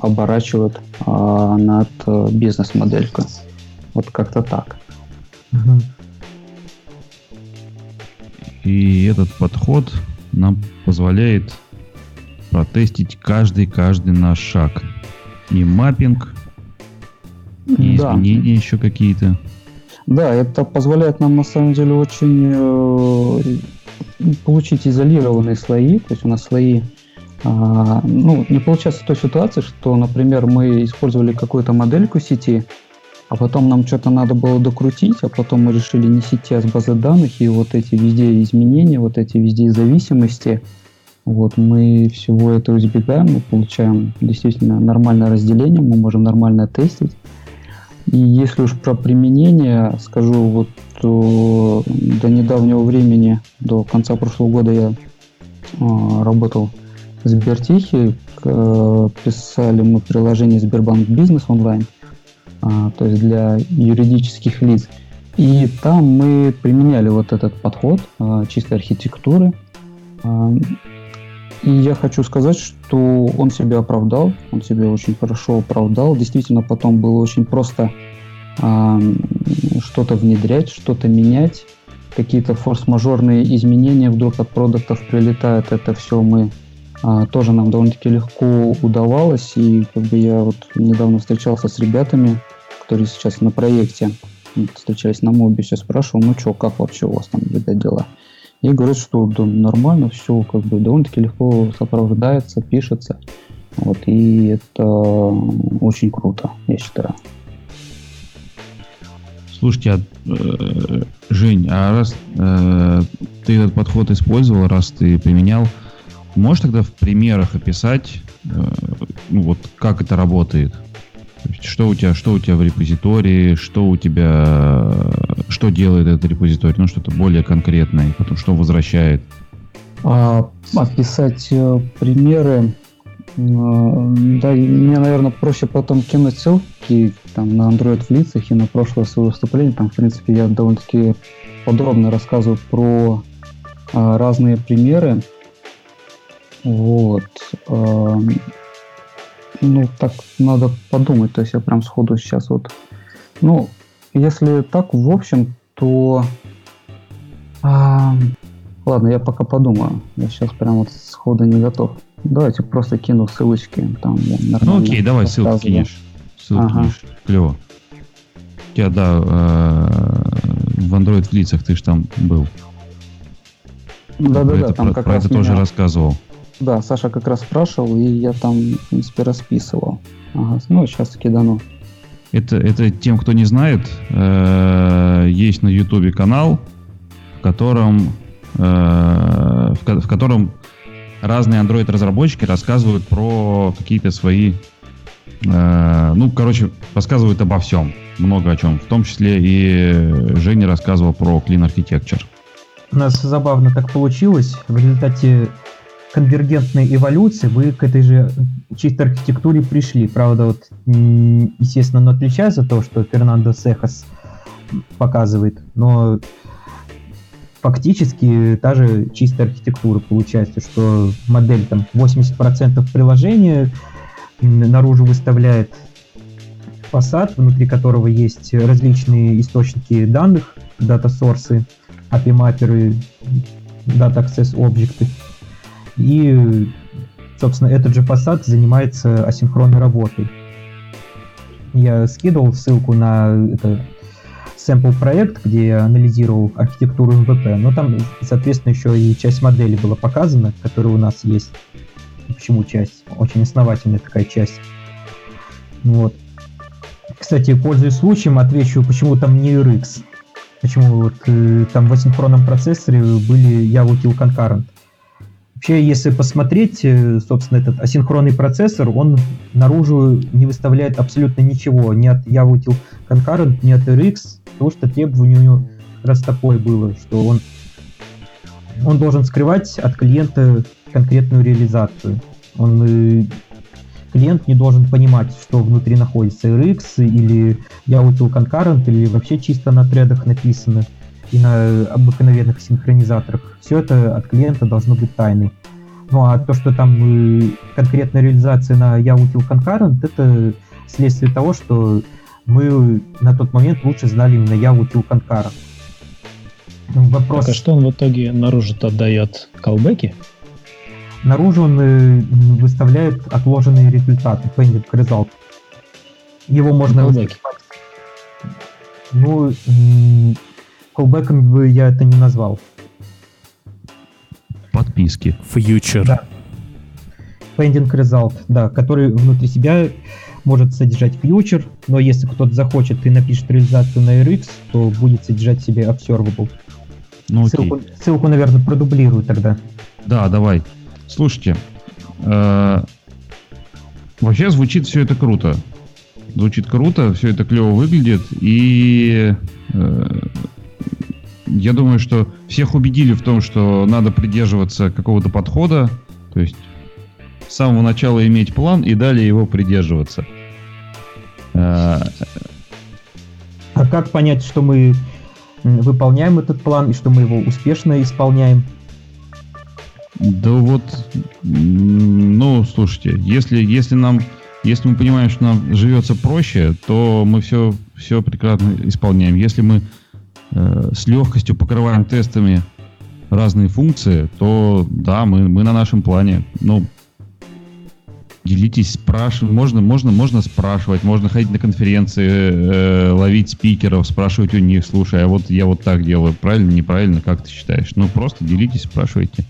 оборачивает над э, бизнес-моделькой. Вот как-то так. И этот подход нам позволяет протестить каждый-каждый наш шаг. И маппинг, и да. изменения еще какие-то. Да, это позволяет нам на самом деле очень э, получить изолированные слои, то есть у нас слои а, ну, не получается той ситуации, что, например, мы использовали какую-то модельку сети, а потом нам что-то надо было докрутить, а потом мы решили не сети, а с базы данных, и вот эти везде изменения, вот эти везде зависимости, вот мы всего этого избегаем, мы получаем действительно нормальное разделение, мы можем нормально тестить. И если уж про применение, скажу, вот до, до недавнего времени, до конца прошлого года я э, работал в Сбертехе, э, писали мы приложение Сбербанк Бизнес онлайн, э, то есть для юридических лиц. И там мы применяли вот этот подход э, чистой архитектуры. Э, и я хочу сказать, что он себя оправдал, он себя очень хорошо оправдал. Действительно, потом было очень просто что-то внедрять, что-то менять. Какие-то форс-мажорные изменения вдруг от продуктов прилетают. Это все мы а, тоже нам довольно-таки легко удавалось. И как бы я вот недавно встречался с ребятами, которые сейчас на проекте встречались на мобе, все спрашивал, ну что, как вообще у вас там, ребят, дела? И говорят, что да, нормально, все как бы довольно-таки легко сопровождается, пишется. Вот, и это очень круто, я считаю. Слушайте, а, э, Жень, а раз э, ты этот подход использовал, раз ты применял, можешь тогда в примерах описать, э, ну, вот как это работает? что у тебя, что у тебя в репозитории, что у тебя, что делает этот репозиторий, ну что-то более конкретное, потом что возвращает. А, описать э, примеры, э, да, мне, наверное, проще потом кинуть ссылки там на Android в лицах и на прошлое свое выступление. Там, в принципе, я довольно-таки подробно рассказываю про э, разные примеры. Вот. Э, ну, так надо подумать, то есть я прям сходу сейчас вот... Ну, если так, в общем, то... А, ладно, я пока подумаю. Я сейчас прям вот сходу не готов. Давайте просто кину ссылочки. Там ну окей, давай ссылки кинешь. Ссылки ага. кинешь. Клево. У тебя, да, э, в Android в лицах ты же там был. Да-да-да, там про, как про раз это меня... тоже рассказывал. Да, Саша как раз спрашивал, и я там, в принципе, расписывал. Ага, ну, сейчас кидану. Это, это тем, кто не знает, э, есть на Ютубе канал, в котором, э, в, в котором разные Android-разработчики рассказывают про какие-то свои... Э, ну, короче, рассказывают обо всем. Много о чем. В том числе и Женя рассказывал про Clean Architecture. У нас забавно так получилось. В результате конвергентной эволюции вы к этой же чистой архитектуре пришли. Правда, вот, естественно, оно отличается от того, что Фернандо Сехас показывает, но фактически та же чистая архитектура получается, что модель там 80% приложения наружу выставляет фасад, внутри которого есть различные источники данных, дата-сорсы, API-мапперы, Objects, и, собственно, этот же посад занимается асинхронной работой. Я скидывал ссылку на это сэмпл проект, где я анализировал архитектуру МВП, но там, соответственно, еще и часть модели была показана, которая у нас есть. Почему часть? Очень основательная такая часть. Вот. Кстати, пользуясь случаем, отвечу, почему там не RX. Почему вот э, там в асинхронном процессоре были я утил concurrent. Вообще, если посмотреть, э, собственно, этот асинхронный процессор, он наружу не выставляет абсолютно ничего, ни от Yavutil Concurrent, ни от RX, потому что требование у него как раз такое было, что он, он должен скрывать от клиента конкретную реализацию. Он, э, клиент не должен понимать, что внутри находится RX или Yavutil Concurrent, или вообще чисто на тредах написано и на обыкновенных синхронизаторах. Все это от клиента должно быть тайной. Ну а то, что там э, конкретная реализация на Yavutil Concurrent, это следствие того, что мы на тот момент лучше знали именно Yavutil Concurrent. Вопрос... Так, а что он в итоге наружу отдает? Колбеки? Наружу он э, выставляет отложенные результаты, pending result. Его можно... Колбеки. Ну, Колбеком бы я это не назвал. Подписки. Future. Да. Pending result, да, который внутри себя может содержать future, но если кто-то захочет и напишет реализацию на RX, то будет содержать в себе observable. Ну, ссылку, ссылку, наверное, продублирую тогда. Да, давай. Слушайте, э, вообще звучит все это круто. Звучит круто, все это клево выглядит, и э, я думаю, что всех убедили в том, что надо придерживаться какого-то подхода, то есть с самого начала иметь план и далее его придерживаться. А, а как понять, что мы выполняем этот план и что мы его успешно исполняем? Да вот, ну, слушайте, если, если нам, если мы понимаем, что нам живется проще, то мы все, все прекрасно исполняем. Если мы э, с легкостью покрываем тестами разные функции, то да, мы, мы на нашем плане. Ну, делитесь, спрашивать. Можно, можно, можно спрашивать, можно ходить на конференции, э, ловить спикеров, спрашивать у них, слушай, а вот я вот так делаю, правильно, неправильно, как ты считаешь? Ну, просто делитесь, спрашивайте.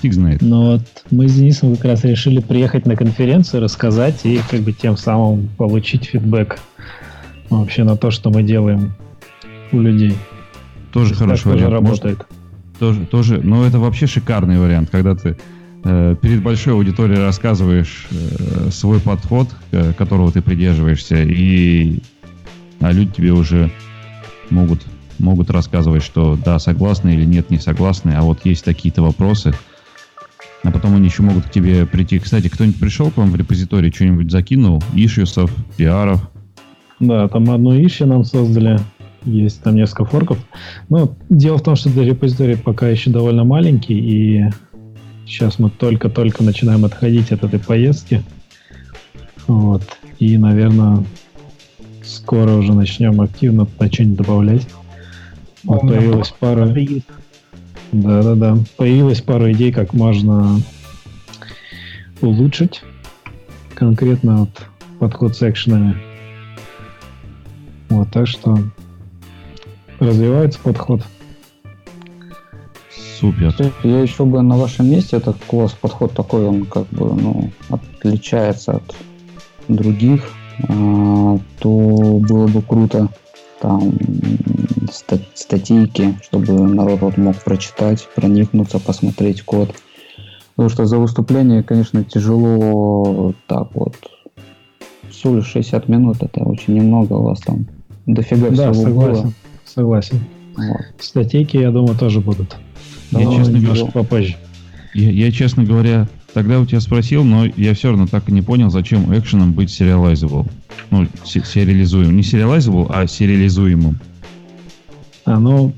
Фиг знает. Ну вот мы с Денисом как раз решили приехать на конференцию, рассказать и как бы тем самым получить фидбэк вообще на то, что мы делаем у людей. Тоже хороший вариант. Тоже работает. тоже, тоже, но это вообще шикарный вариант, когда ты э, перед большой аудиторией рассказываешь э, свой подход, э, которого ты придерживаешься, и а люди тебе уже могут, могут рассказывать, что да, согласны или нет, не согласны, а вот есть такие-то вопросы, а потом они еще могут к тебе прийти. Кстати, кто-нибудь пришел к вам в репозиторий, что-нибудь закинул, ишьюсов, пиаров? Да, там одно ишье нам создали, есть там несколько форков. Но дело в том, что репозиторий пока еще довольно маленький, и сейчас мы только-только начинаем отходить от этой поездки. Вот. И, наверное, скоро уже начнем активно туда что-нибудь добавлять. Вот появилась пара... Да-да-да. Появилась пара идей, как можно улучшить конкретно вот подход с экшенами. Вот, так что развивается подход. Супер. Я еще бы на вашем месте, этот класс подход такой, он как бы, ну, отличается от других, а, то было бы круто там статейки, чтобы народ вот мог прочитать, проникнуться, посмотреть код. Потому что за выступление, конечно, тяжело так вот. Всего лишь 60 минут, это очень немного у вас там. Дофига да, всего согласен. было. Согласен. Вот. Статейки, я думаю, тоже будут. Я, но честно говоря, попозже. Я, я, честно говоря, тогда у тебя спросил, но я все равно так и не понял, зачем экшеном быть serializable. Ну, сериализуем. Не serializable, а сериализуемым. А, ну,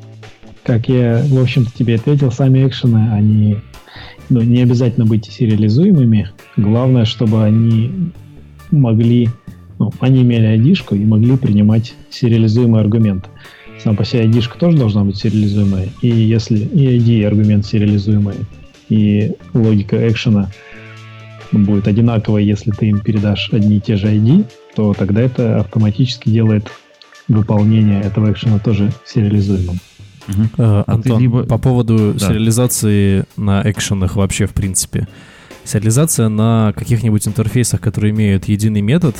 как я, в общем-то, тебе ответил, сами экшены, они ну, не обязательно быть сериализуемыми. Главное, чтобы они могли, ну, они имели id и могли принимать сериализуемые аргументы сам по себе ID тоже должна быть сериализуемая. И если и ID, и аргумент сериализуемый, и логика экшена будет одинаковая, если ты им передашь одни и те же ID, то тогда это автоматически делает выполнение этого экшена тоже сериализуемым. Угу. А, Антон, либо... по поводу да. сериализации на экшенах вообще в принципе. Сериализация на каких-нибудь интерфейсах, которые имеют единый метод,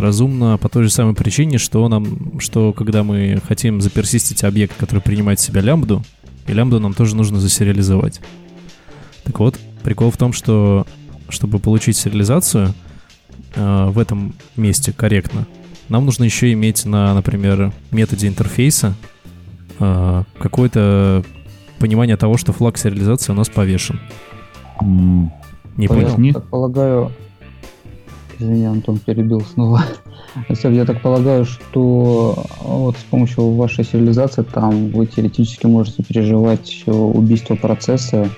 Разумно по той же самой причине, что нам, что когда мы хотим заперсистить объект, который принимает в себя лямбду, и лямбду нам тоже нужно засериализовать. Так вот, прикол в том, что чтобы получить сериализацию э, в этом месте корректно, нам нужно еще иметь на, например, методе интерфейса э, какое-то понимание того, что флаг сериализации у нас повешен. М, Не Понял. понял? Поясни. Так полагаю... Извини, Антон, перебил снова. Сев, Я так полагаю, что вот с помощью вашей сериализации там вы теоретически можете переживать убийство процесса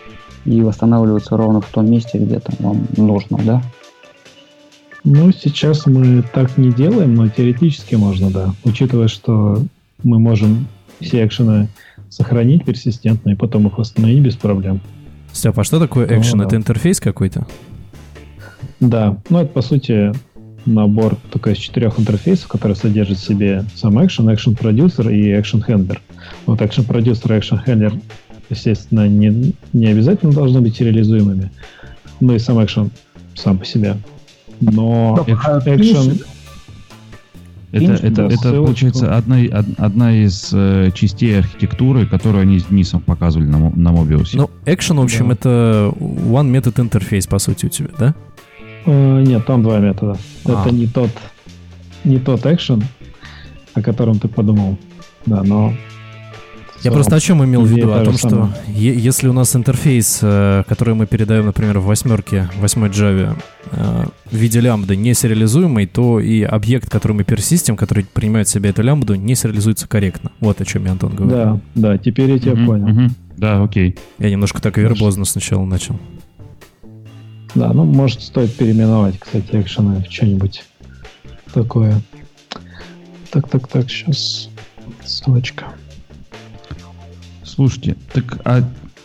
и восстанавливаться ровно в том месте, где там вам нужно, да? Ну, сейчас мы так не делаем, но теоретически можно, да. Учитывая, что мы можем все экшены сохранить персистентно и потом их восстановить без проблем. Степ, а что такое Ну, экшен? да. Это интерфейс какой-то? Да, ну это по сути набор только из четырех интерфейсов, который содержит в себе сам Action, Action Producer и Action Handler. Вот Action Producer и Action Handler, естественно, не, не обязательно должны быть реализуемыми, но и сам Action сам по себе. Но Стоп, а Action, Это, это, да, это ссылочку. получается одна, од- одна из э, частей архитектуры, которую они с Денисом показывали на, на Mobius. Ну, экшен, в общем, Да. это one method интерфейс, по сути, у тебя, да? Э, нет, там два метода. А. Это не тот, не тот Action, о котором ты подумал. Да, но... Я просто о чем имел в виду? О том, что е- если у нас интерфейс, э, который мы передаем, например, в восьмерке, восьмой Java, э, в виде лямбды не сериализуемый, то и объект, который мы персистим, который принимает в себя эту лямбду, не сериализуется корректно. Вот о чем я, Антон, говорю. Да, да, теперь я тебя Мгм, понял. мгм. Да, окей. Я немножко так вербозно сначала начал. Да, ну, может, стоит переименовать, кстати, экшены в что-нибудь такое. Так, так, так, сейчас ссылочка. Слушайте, так а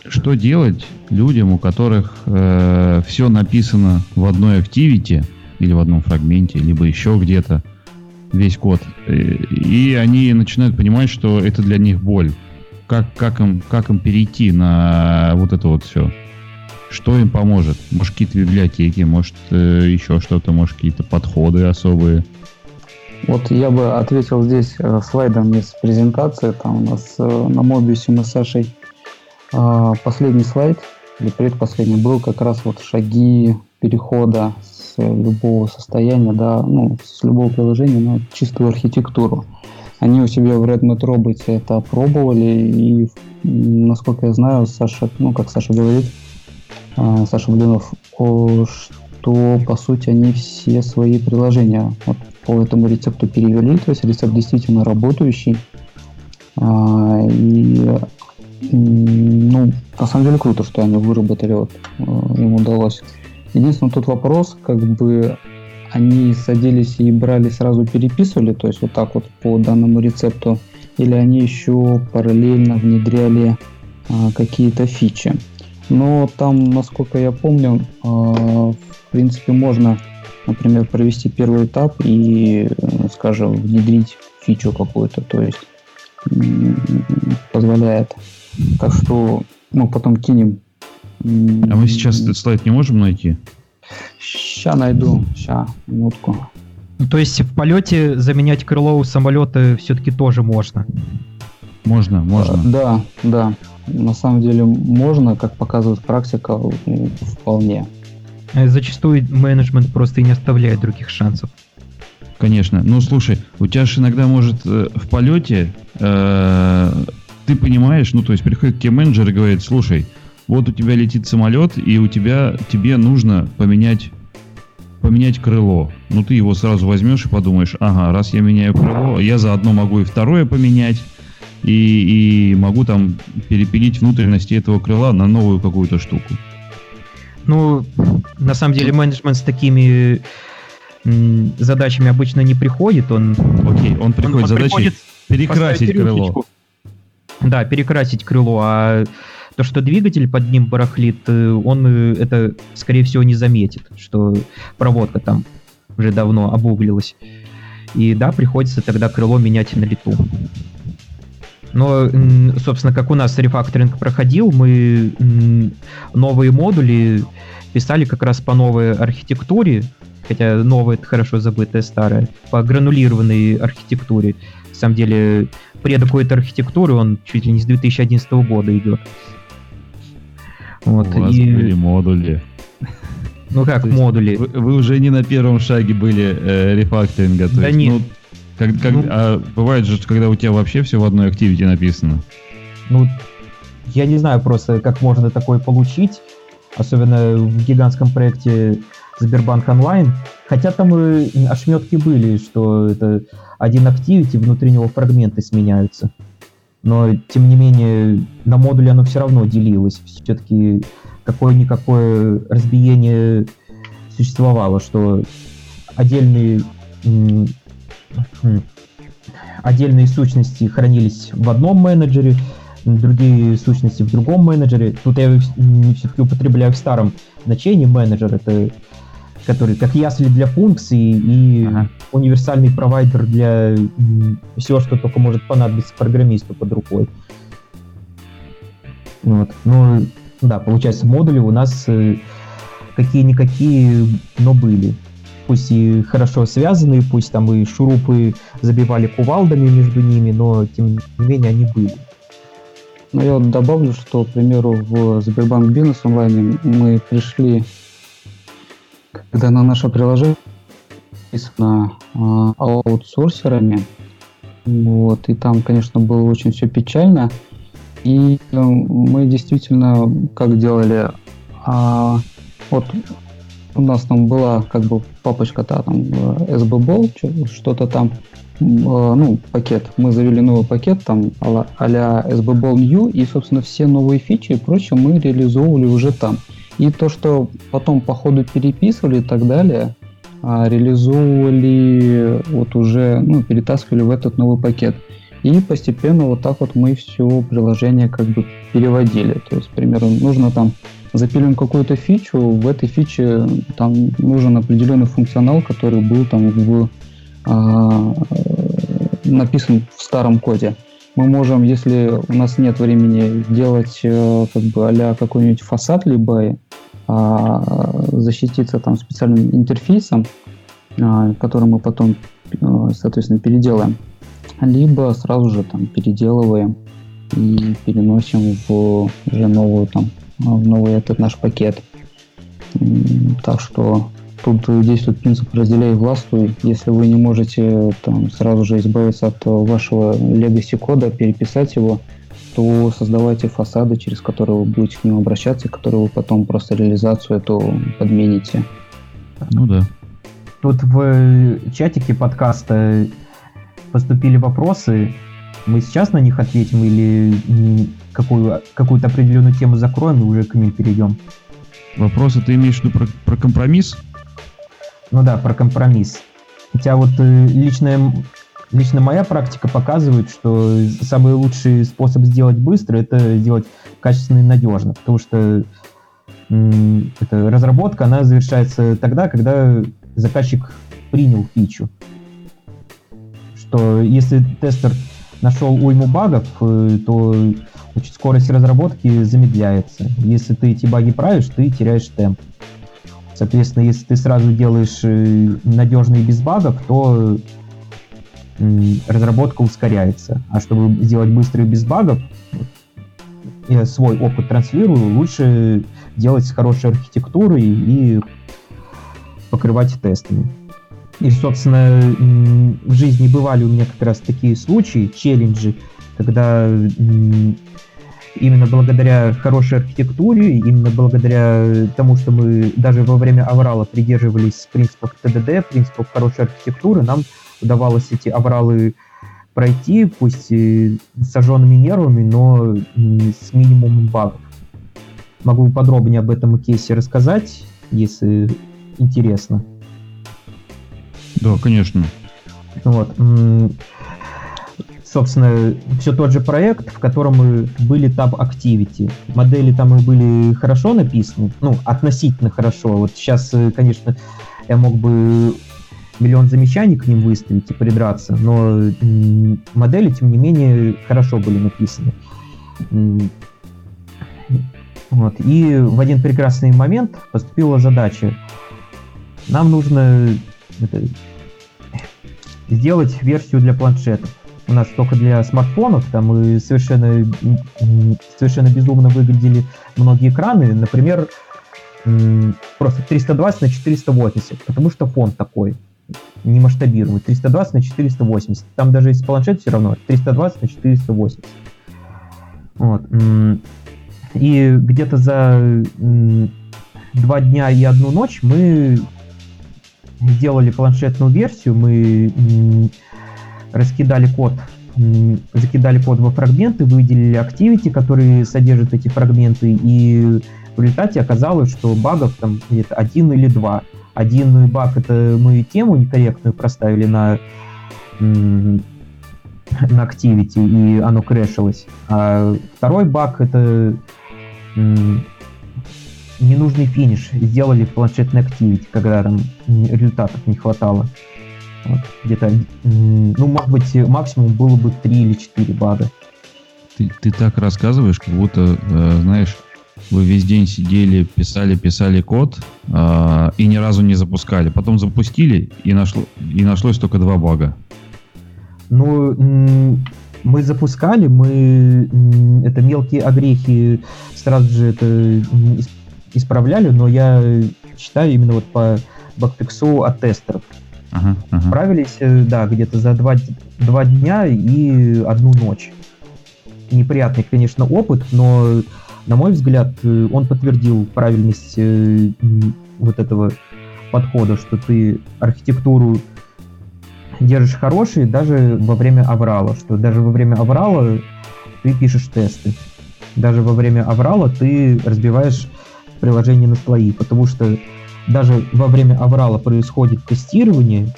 что делать людям, у которых все написано в одной activity или в одном фрагменте, либо еще где-то весь код, э, и они начинают понимать, что это для них боль. Как, как, им, как им перейти на вот это вот все? Что им поможет? Может, какие-то библиотеки, может, э, еще что-то, может, какие-то подходы особые. Вот я бы ответил здесь э, слайдом из презентации. Там у нас э, на Мобиусе мы с Сашей последний слайд или предпоследний был как раз вот шаги перехода с любого состояния, да, ну, с любого приложения на чистую архитектуру. Они у себя в Redmond Robots это опробовали, и, насколько я знаю, Саша, ну, как Саша говорит, а, Саша Блинов, что, по сути, они все свои приложения вот по этому рецепту перевели, то есть рецепт действительно работающий. А, и ну, на самом деле круто, что они выработали, вот, э, им удалось. Единственный тут вопрос, как бы они садились и брали сразу переписывали, то есть вот так вот по данному рецепту, или они еще параллельно внедряли а, какие-то фичи. Но там, насколько я помню, а, в принципе, можно, например, провести первый этап и, э, скажем, внедрить фичу какую-то, то есть позволяет. Так что, ну, потом кинем. А мы сейчас этот слайд не можем найти? Ща найду, ща, минутку. Ну, то есть в полете заменять крыло у самолета все-таки тоже можно. Можно, можно. А, Да, да. На самом деле можно, как показывает практика, вполне. Э, Зачастую менеджмент просто и не оставляет других шансов. Конечно. Ну, слушай, у тебя же иногда может э, в полете э, ты понимаешь, ну, то есть приходит к тебе менеджер и говорит, слушай, вот у тебя летит самолет, и у тебя, тебе нужно поменять, поменять крыло. Ну, ты его сразу возьмешь и подумаешь, ага, раз я меняю крыло, я заодно могу и второе поменять, и, и могу там перепилить внутренности этого крыла на новую какую-то штуку. Ну, на самом деле менеджмент с такими задачами обычно не приходит. Он, Окей, он приходит с задачей перекрасить крыло. Да, перекрасить крыло, а то, что двигатель под ним барахлит, э, он э, это, скорее всего, не заметит, что проводка там уже давно обуглилась. И да, приходится тогда крыло менять на лету. Но, собственно, как у нас рефакторинг проходил, мы новые модули писали как раз по новой архитектуре, хотя новое это хорошо забытое старое, по гранулированной архитектуре. На самом деле, предок этой архитектуры, он чуть ли не с 2011 года идет. Вот, У вас и... были модули. Ну как модули? Вы, вы уже не на первом шаге были э, рефакторинга. То да есть, нет. Ну, как, как, ну, а бывает же, когда у тебя вообще все в одной активити написано. Ну, я не знаю просто, как можно такое получить, особенно в гигантском проекте Сбербанк онлайн. Хотя там и ошметки были, что это один активити, внутри него фрагменты сменяются. Но, тем не менее, на модуле оно все равно делилось. Все-таки какое-никакое разбиение существовало, что отдельные отдельные сущности хранились в одном менеджере, другие сущности в другом менеджере. Тут я все-таки употребляю в старом значении менеджер, это который как ясли для функций и ага. универсальный провайдер для всего, что только может понадобиться программисту под рукой. Вот. Ну, да, получается, модули у нас э, какие-никакие, но были. Пусть и хорошо связанные, пусть там и шурупы забивали кувалдами между ними, но тем не менее они были. Ну, я вот добавлю, что, к примеру, в Сбербанк Бизнес онлайне мы пришли, когда на наше приложение написано э, аутсорсерами, вот, и там, конечно, было очень все печально, и э, мы действительно как делали, а, вот у нас там была как бы папочка-то там SBBall, что-то там, э, ну, пакет. Мы завели новый пакет там а-ля SBBall New, и, собственно, все новые фичи и прочее мы реализовывали уже там. И то, что потом по ходу переписывали и так далее, а, реализовывали вот уже, ну, перетаскивали в этот новый пакет. И постепенно вот так вот мы все приложение как бы переводили. То есть, к примеру, нужно там запилим какую-то фичу, в этой фиче там нужен определенный функционал, который был там в, а, написан в старом коде. Мы можем, если у нас нет времени, делать э, как бы а какой-нибудь фасад, либо а, защититься там специальным интерфейсом, а, который мы потом, э, соответственно, переделаем либо сразу же там переделываем и переносим в уже новую там в новый этот наш пакет. Так что тут действует принцип разделяй властвуй. Если вы не можете там сразу же избавиться от вашего legacy кода, переписать его, то создавайте фасады, через которые вы будете к ним обращаться, которые вы потом просто реализацию эту подмените. Ну да. Тут в чатике подкаста поступили вопросы, мы сейчас на них ответим или какую, какую-то определенную тему закроем и уже к ним перейдем? Вопросы ты имеешь в виду про, про компромисс? Ну да, про компромисс. Хотя вот э, личная, лично моя практика показывает, что самый лучший способ сделать быстро это сделать качественно и надежно, потому что эта разработка, она завершается тогда, когда заказчик принял фичу что если тестер нашел уйму багов, э, то значит, скорость разработки замедляется. Если ты эти баги правишь, ты теряешь темп. Соответственно, если ты сразу делаешь э, надежный без багов, то разработка ускоряется. А чтобы сделать быстрый без багов, я свой опыт транслирую, лучше делать с хорошей архитектурой и покрывать тестами. И, собственно, в жизни бывали у меня как раз такие случаи, челленджи, когда именно благодаря хорошей архитектуре, именно благодаря тому, что мы даже во время аврала придерживались принципов ТДД, принципов хорошей архитектуры, нам удавалось эти авралы пройти, пусть и с сожженными нервами, но с минимумом багов. Могу подробнее об этом кейсе рассказать, если интересно. Да, конечно. Вот. Собственно, все тот же проект, в котором мы были Tab Activity. Модели там и были хорошо написаны, ну, относительно хорошо. Вот сейчас, э, конечно, я мог бы миллион замечаний к ним выставить и придраться, но модели, тем не менее, хорошо были написаны. Вот. И в один прекрасный момент поступила задача нам нужно сделать версию для планшетов. У нас только для смартфонов, там и совершенно, совершенно безумно выглядели многие экраны. Например, просто 320 на 480, потому что фон такой не масштабируемый. 320 на 480. Там даже есть планшет все равно 320 на 480. Вот. И где-то за два дня и одну ночь мы сделали планшетную версию, мы раскидали код, закидали код во фрагменты, выделили activity, которые содержат эти фрагменты, и в результате оказалось, что багов там где-то один или два. Один баг это мы тему некорректную проставили на на Activity, и оно крэшилось. А второй баг это ненужный финиш сделали в планшетной Activity, когда там результатов не хватало. Вот, где-то, ну, может быть, максимум было бы 3 или 4 бага. Ты, ты так рассказываешь, как будто, э, знаешь, вы весь день сидели, писали, писали код э, и ни разу не запускали. Потом запустили, и, нашло, и нашлось только два бага. Ну, мы запускали, мы это мелкие огрехи сразу же это исправляли, но я считаю именно вот по бакфиксу от тестеров. Ага, ага. Справились, э, да, где-то за два, два дня и одну ночь. Неприятный, конечно, опыт, но, на мой взгляд, э, он подтвердил правильность э, вот этого подхода, что ты архитектуру держишь хороший даже во время аврала, что даже во время аврала ты пишешь тесты. Даже во время аврала ты разбиваешь приложение на слои, потому что даже во время аврала происходит тестирование,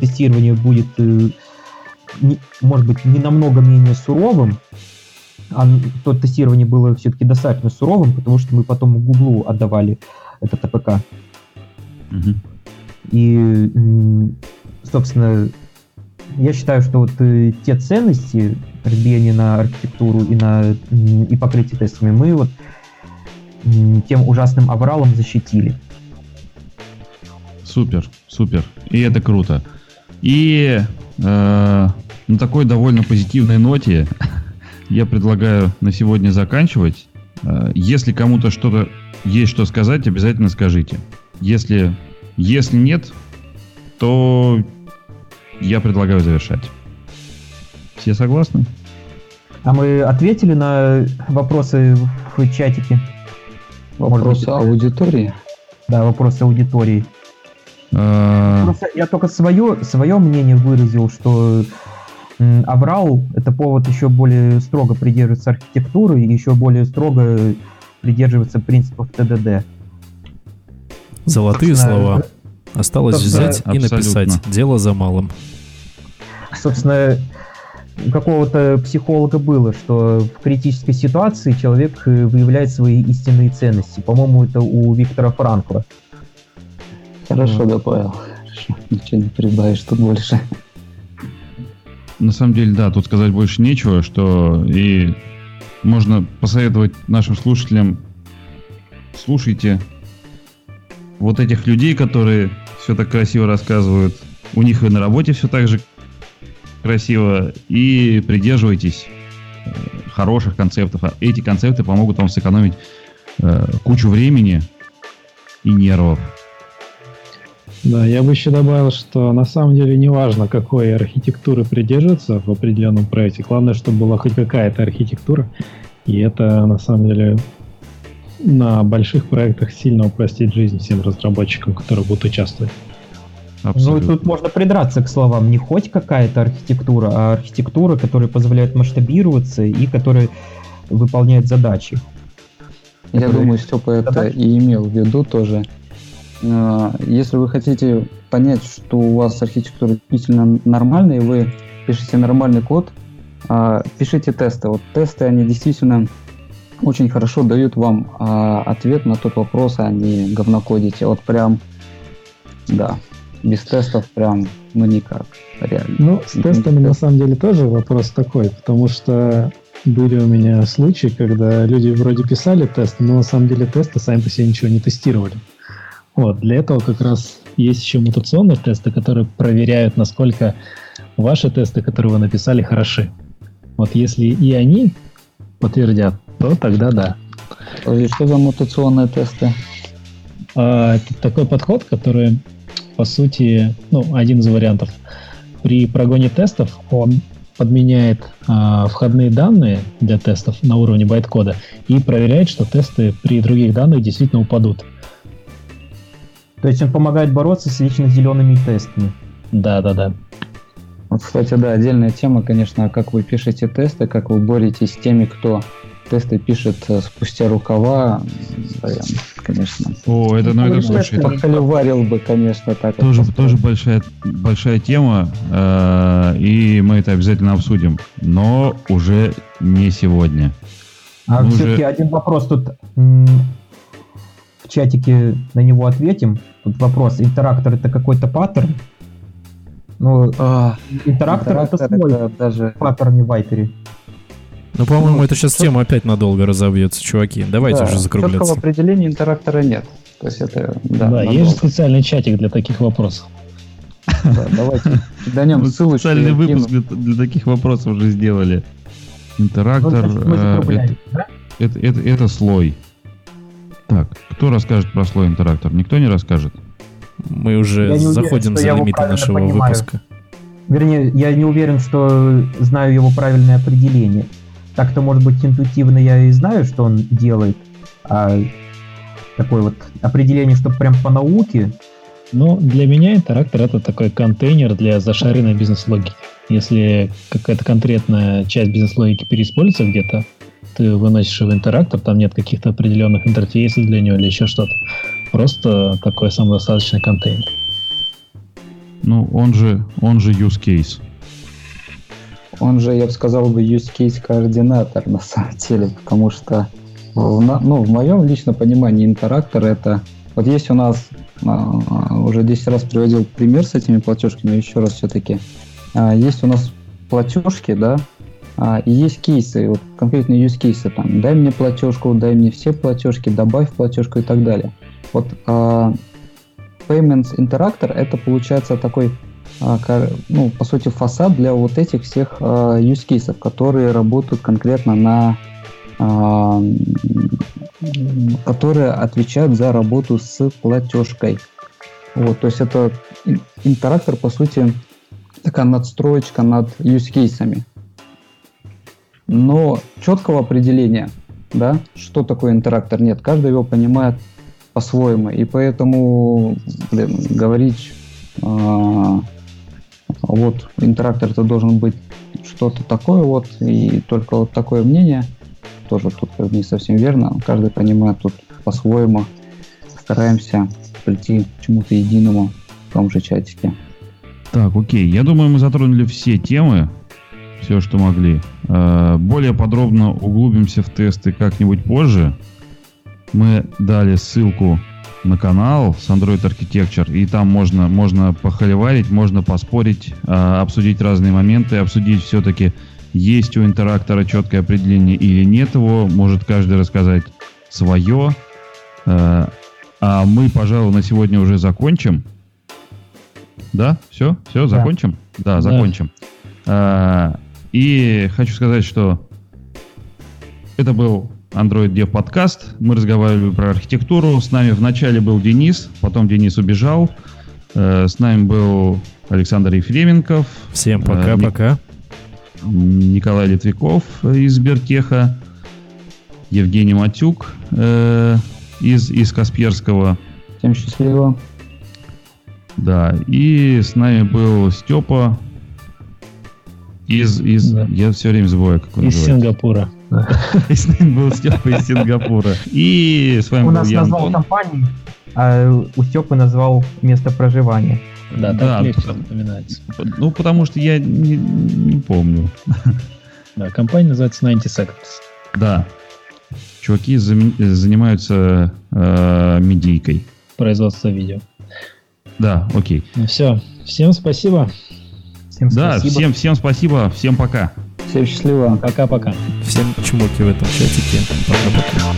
тестирование будет, э, может быть, не намного менее суровым, а то тестирование было все-таки достаточно суровым, потому что мы потом Гуглу отдавали этот APK. Угу. И собственно, я считаю, что вот э, те ценности разбиения на архитектуру и на и покрытие тестами мы вот тем ужасным авралом защитили. Супер, супер. И это круто. И э, на такой довольно позитивной ноте я предлагаю на сегодня заканчивать. Э, если кому-то что-то есть что сказать, обязательно скажите. Если, если нет, то я предлагаю завершать. Все согласны? А мы ответили на вопросы в чатике? Вопросы аудитории? Да, вопросы аудитории. А... Просто я только свое, свое мнение выразил, что Аврал — это повод еще более строго придерживаться архитектуры и еще более строго придерживаться принципов ТДД. Золотые слова. Осталось Собственно, взять и написать. Дело за малым. Собственно, у какого-то психолога было, что в критической ситуации человек э, выявляет свои истинные ценности. По-моему, это у Виктора Франкла. Хорошо добавил. Хорошо. Ничего не прибавишь тут больше. На самом деле, да, тут сказать больше нечего, что и можно посоветовать нашим слушателям слушайте вот этих людей, которые все так красиво рассказывают. У них и на работе все так же красиво. И придерживайтесь э, хороших концептов. А эти концепты помогут вам сэкономить э, кучу времени и нервов. Да, я бы еще добавил, что на самом деле не важно, какой архитектуры придерживаться в определенном проекте. Главное, чтобы была хоть какая-то архитектура. И это на самом деле на больших проектах сильно упростит жизнь всем разработчикам, которые будут участвовать. Абсолютно. Ну, тут можно придраться к словам. Не хоть какая-то архитектура, а архитектура, которая позволяет масштабироваться и которая выполняет задачи. Я которые... думаю, Степа это задачи? и имел в виду тоже. А, если вы хотите понять, что у вас архитектура действительно нормальная, и вы пишете нормальный код, а, пишите тесты. Вот тесты, они действительно очень хорошо дают вам а, ответ на тот вопрос, а не говнокодите. Вот прям, да, без тестов прям, ну никак, реально. Ну, с тестами на самом деле тоже вопрос такой, потому что были у меня случаи, когда люди вроде писали тесты, но на самом деле тесты сами по себе ничего не тестировали. Вот, для этого как раз есть еще мутационные тесты, которые проверяют, насколько ваши тесты, которые вы написали, хороши. Вот если и они подтвердят, то тогда да. Подожди, что за мутационные тесты? А, это такой подход, который, по сути, ну, один из вариантов. При прогоне тестов он подменяет а, входные данные для тестов на уровне байткода и проверяет, что тесты при других данных действительно упадут. То есть он помогает бороться с вечно зелеными тестами. Да, да, да. Вот, кстати, да, отдельная тема, конечно, как вы пишете тесты, как вы боретесь с теми, кто тесты пишет э, спустя рукава. Прям, конечно. О, это, ну, это, Ну, слушай, это Похоливарил бы, конечно, так. тоже, тоже большая, большая тема, э, и мы это обязательно обсудим, но уже не сегодня. А Ну, все-таки уже- один вопрос тут в чатике на него ответим. Тут вопрос, интерактор это какой-то паттерн? Ну, А, интерактор, это интерактор свой это даже паттерн в Вайпере. Ну, по-моему, это сейчас тема опять надолго разобьется, чуваки. Давайте да, уже Четкого закругляться. определения интерактора нет. То есть это, да, Да, есть же специальный чатик для таких вопросов. Да, давайте Вот ссылочку. Специальный выпуск для, для таких вопросов уже сделали. Интерактор Ну, э, закругляем, да? это, это, это, это слой. Так, кто расскажет про слой интерактор? Никто не расскажет? Мы уже Я уверен, заходим что за лимиты нашего понимаю. выпуска. Вернее, я не уверен, что знаю его правильное определение. Так-то, может быть, интуитивно я и знаю, что он делает, а такое вот определение, что прям по науке, Но для меня интерактор это такой контейнер для зашаренной бизнес-логики. Если какая-то конкретная часть бизнес-логики переиспользуется где-то, ты выносишь его в интерактор, там нет каких-то определенных интерфейсов для него или еще что-то. Просто такой самодостаточный контейнер. Ну, он же, он же use case. Он же, я бы сказал бы, use case координатор на самом деле, потому что в, ну, в моем личном понимании интерактор это... Вот есть у нас, а, уже 10 раз приводил пример с этими платежками, еще раз все-таки. Есть у нас платежки, да, а, и есть кейсы, вот конкретные use кейсы, там, дай мне платежку, дай мне все платежки, добавь платежку и так далее. Вот а, Payments Interactor это получается такой а, ну, по сути, фасад для вот этих всех а, use кейсов, которые работают конкретно на а, которые отвечают за работу с платежкой. Вот, то есть это ин- интерактор, по сути, такая надстроечка над use кейсами. Но четкого определения, да, что такое интерактор, нет. Каждый его понимает по-своему. И поэтому блин, говорить а, вот интерактор это должен быть что-то такое вот, и только вот такое мнение, тоже тут как бы не совсем верно. Каждый понимает тут по-своему. Стараемся прийти к чему-то единому в том же чатике. Так, окей. Я думаю, мы затронули все темы, все, что могли. Э, Более подробно углубимся в тесты как-нибудь позже. Мы дали ссылку на канал с Android Architecture, и там можно, можно похоливарить, можно поспорить, э, обсудить разные моменты, обсудить все-таки, есть у интерактора четкое определение или нет его, может каждый рассказать свое. Э, А мы, пожалуй, на сегодня уже закончим. Да, все, все, закончим? Да, Да. закончим. А, и хочу сказать, что это был Android Dev подкаст. Мы разговаривали про архитектуру. С нами вначале был Денис, потом Денис убежал. Э, С нами был Александр Ефременков, Всем Э, пока-пока. Николай Литвиков из Сбертеха, Евгений Матюк э, из, из Касперского. Всем счастливо. Да, и с нами был Степа из, из Да. я все время забываю, как он Из называется. Сингапура. И с нами был Степа из Сингапура. И с вами у был нас я, назвал компанию, а у Степы назвал место проживания. Да, Да, так легче запоминается. Ну, потому что я не, не помню. Да, компания называется 90 Seconds. Да. Чуваки зам- занимаются э, медийкой. Производство видео. Да, окей. Ну все. Всем спасибо. Всем Да, спасибо. всем, всем спасибо, всем пока. Всем счастливо. Пока-пока. Всем чмоки в этом чатике. Пока-пока.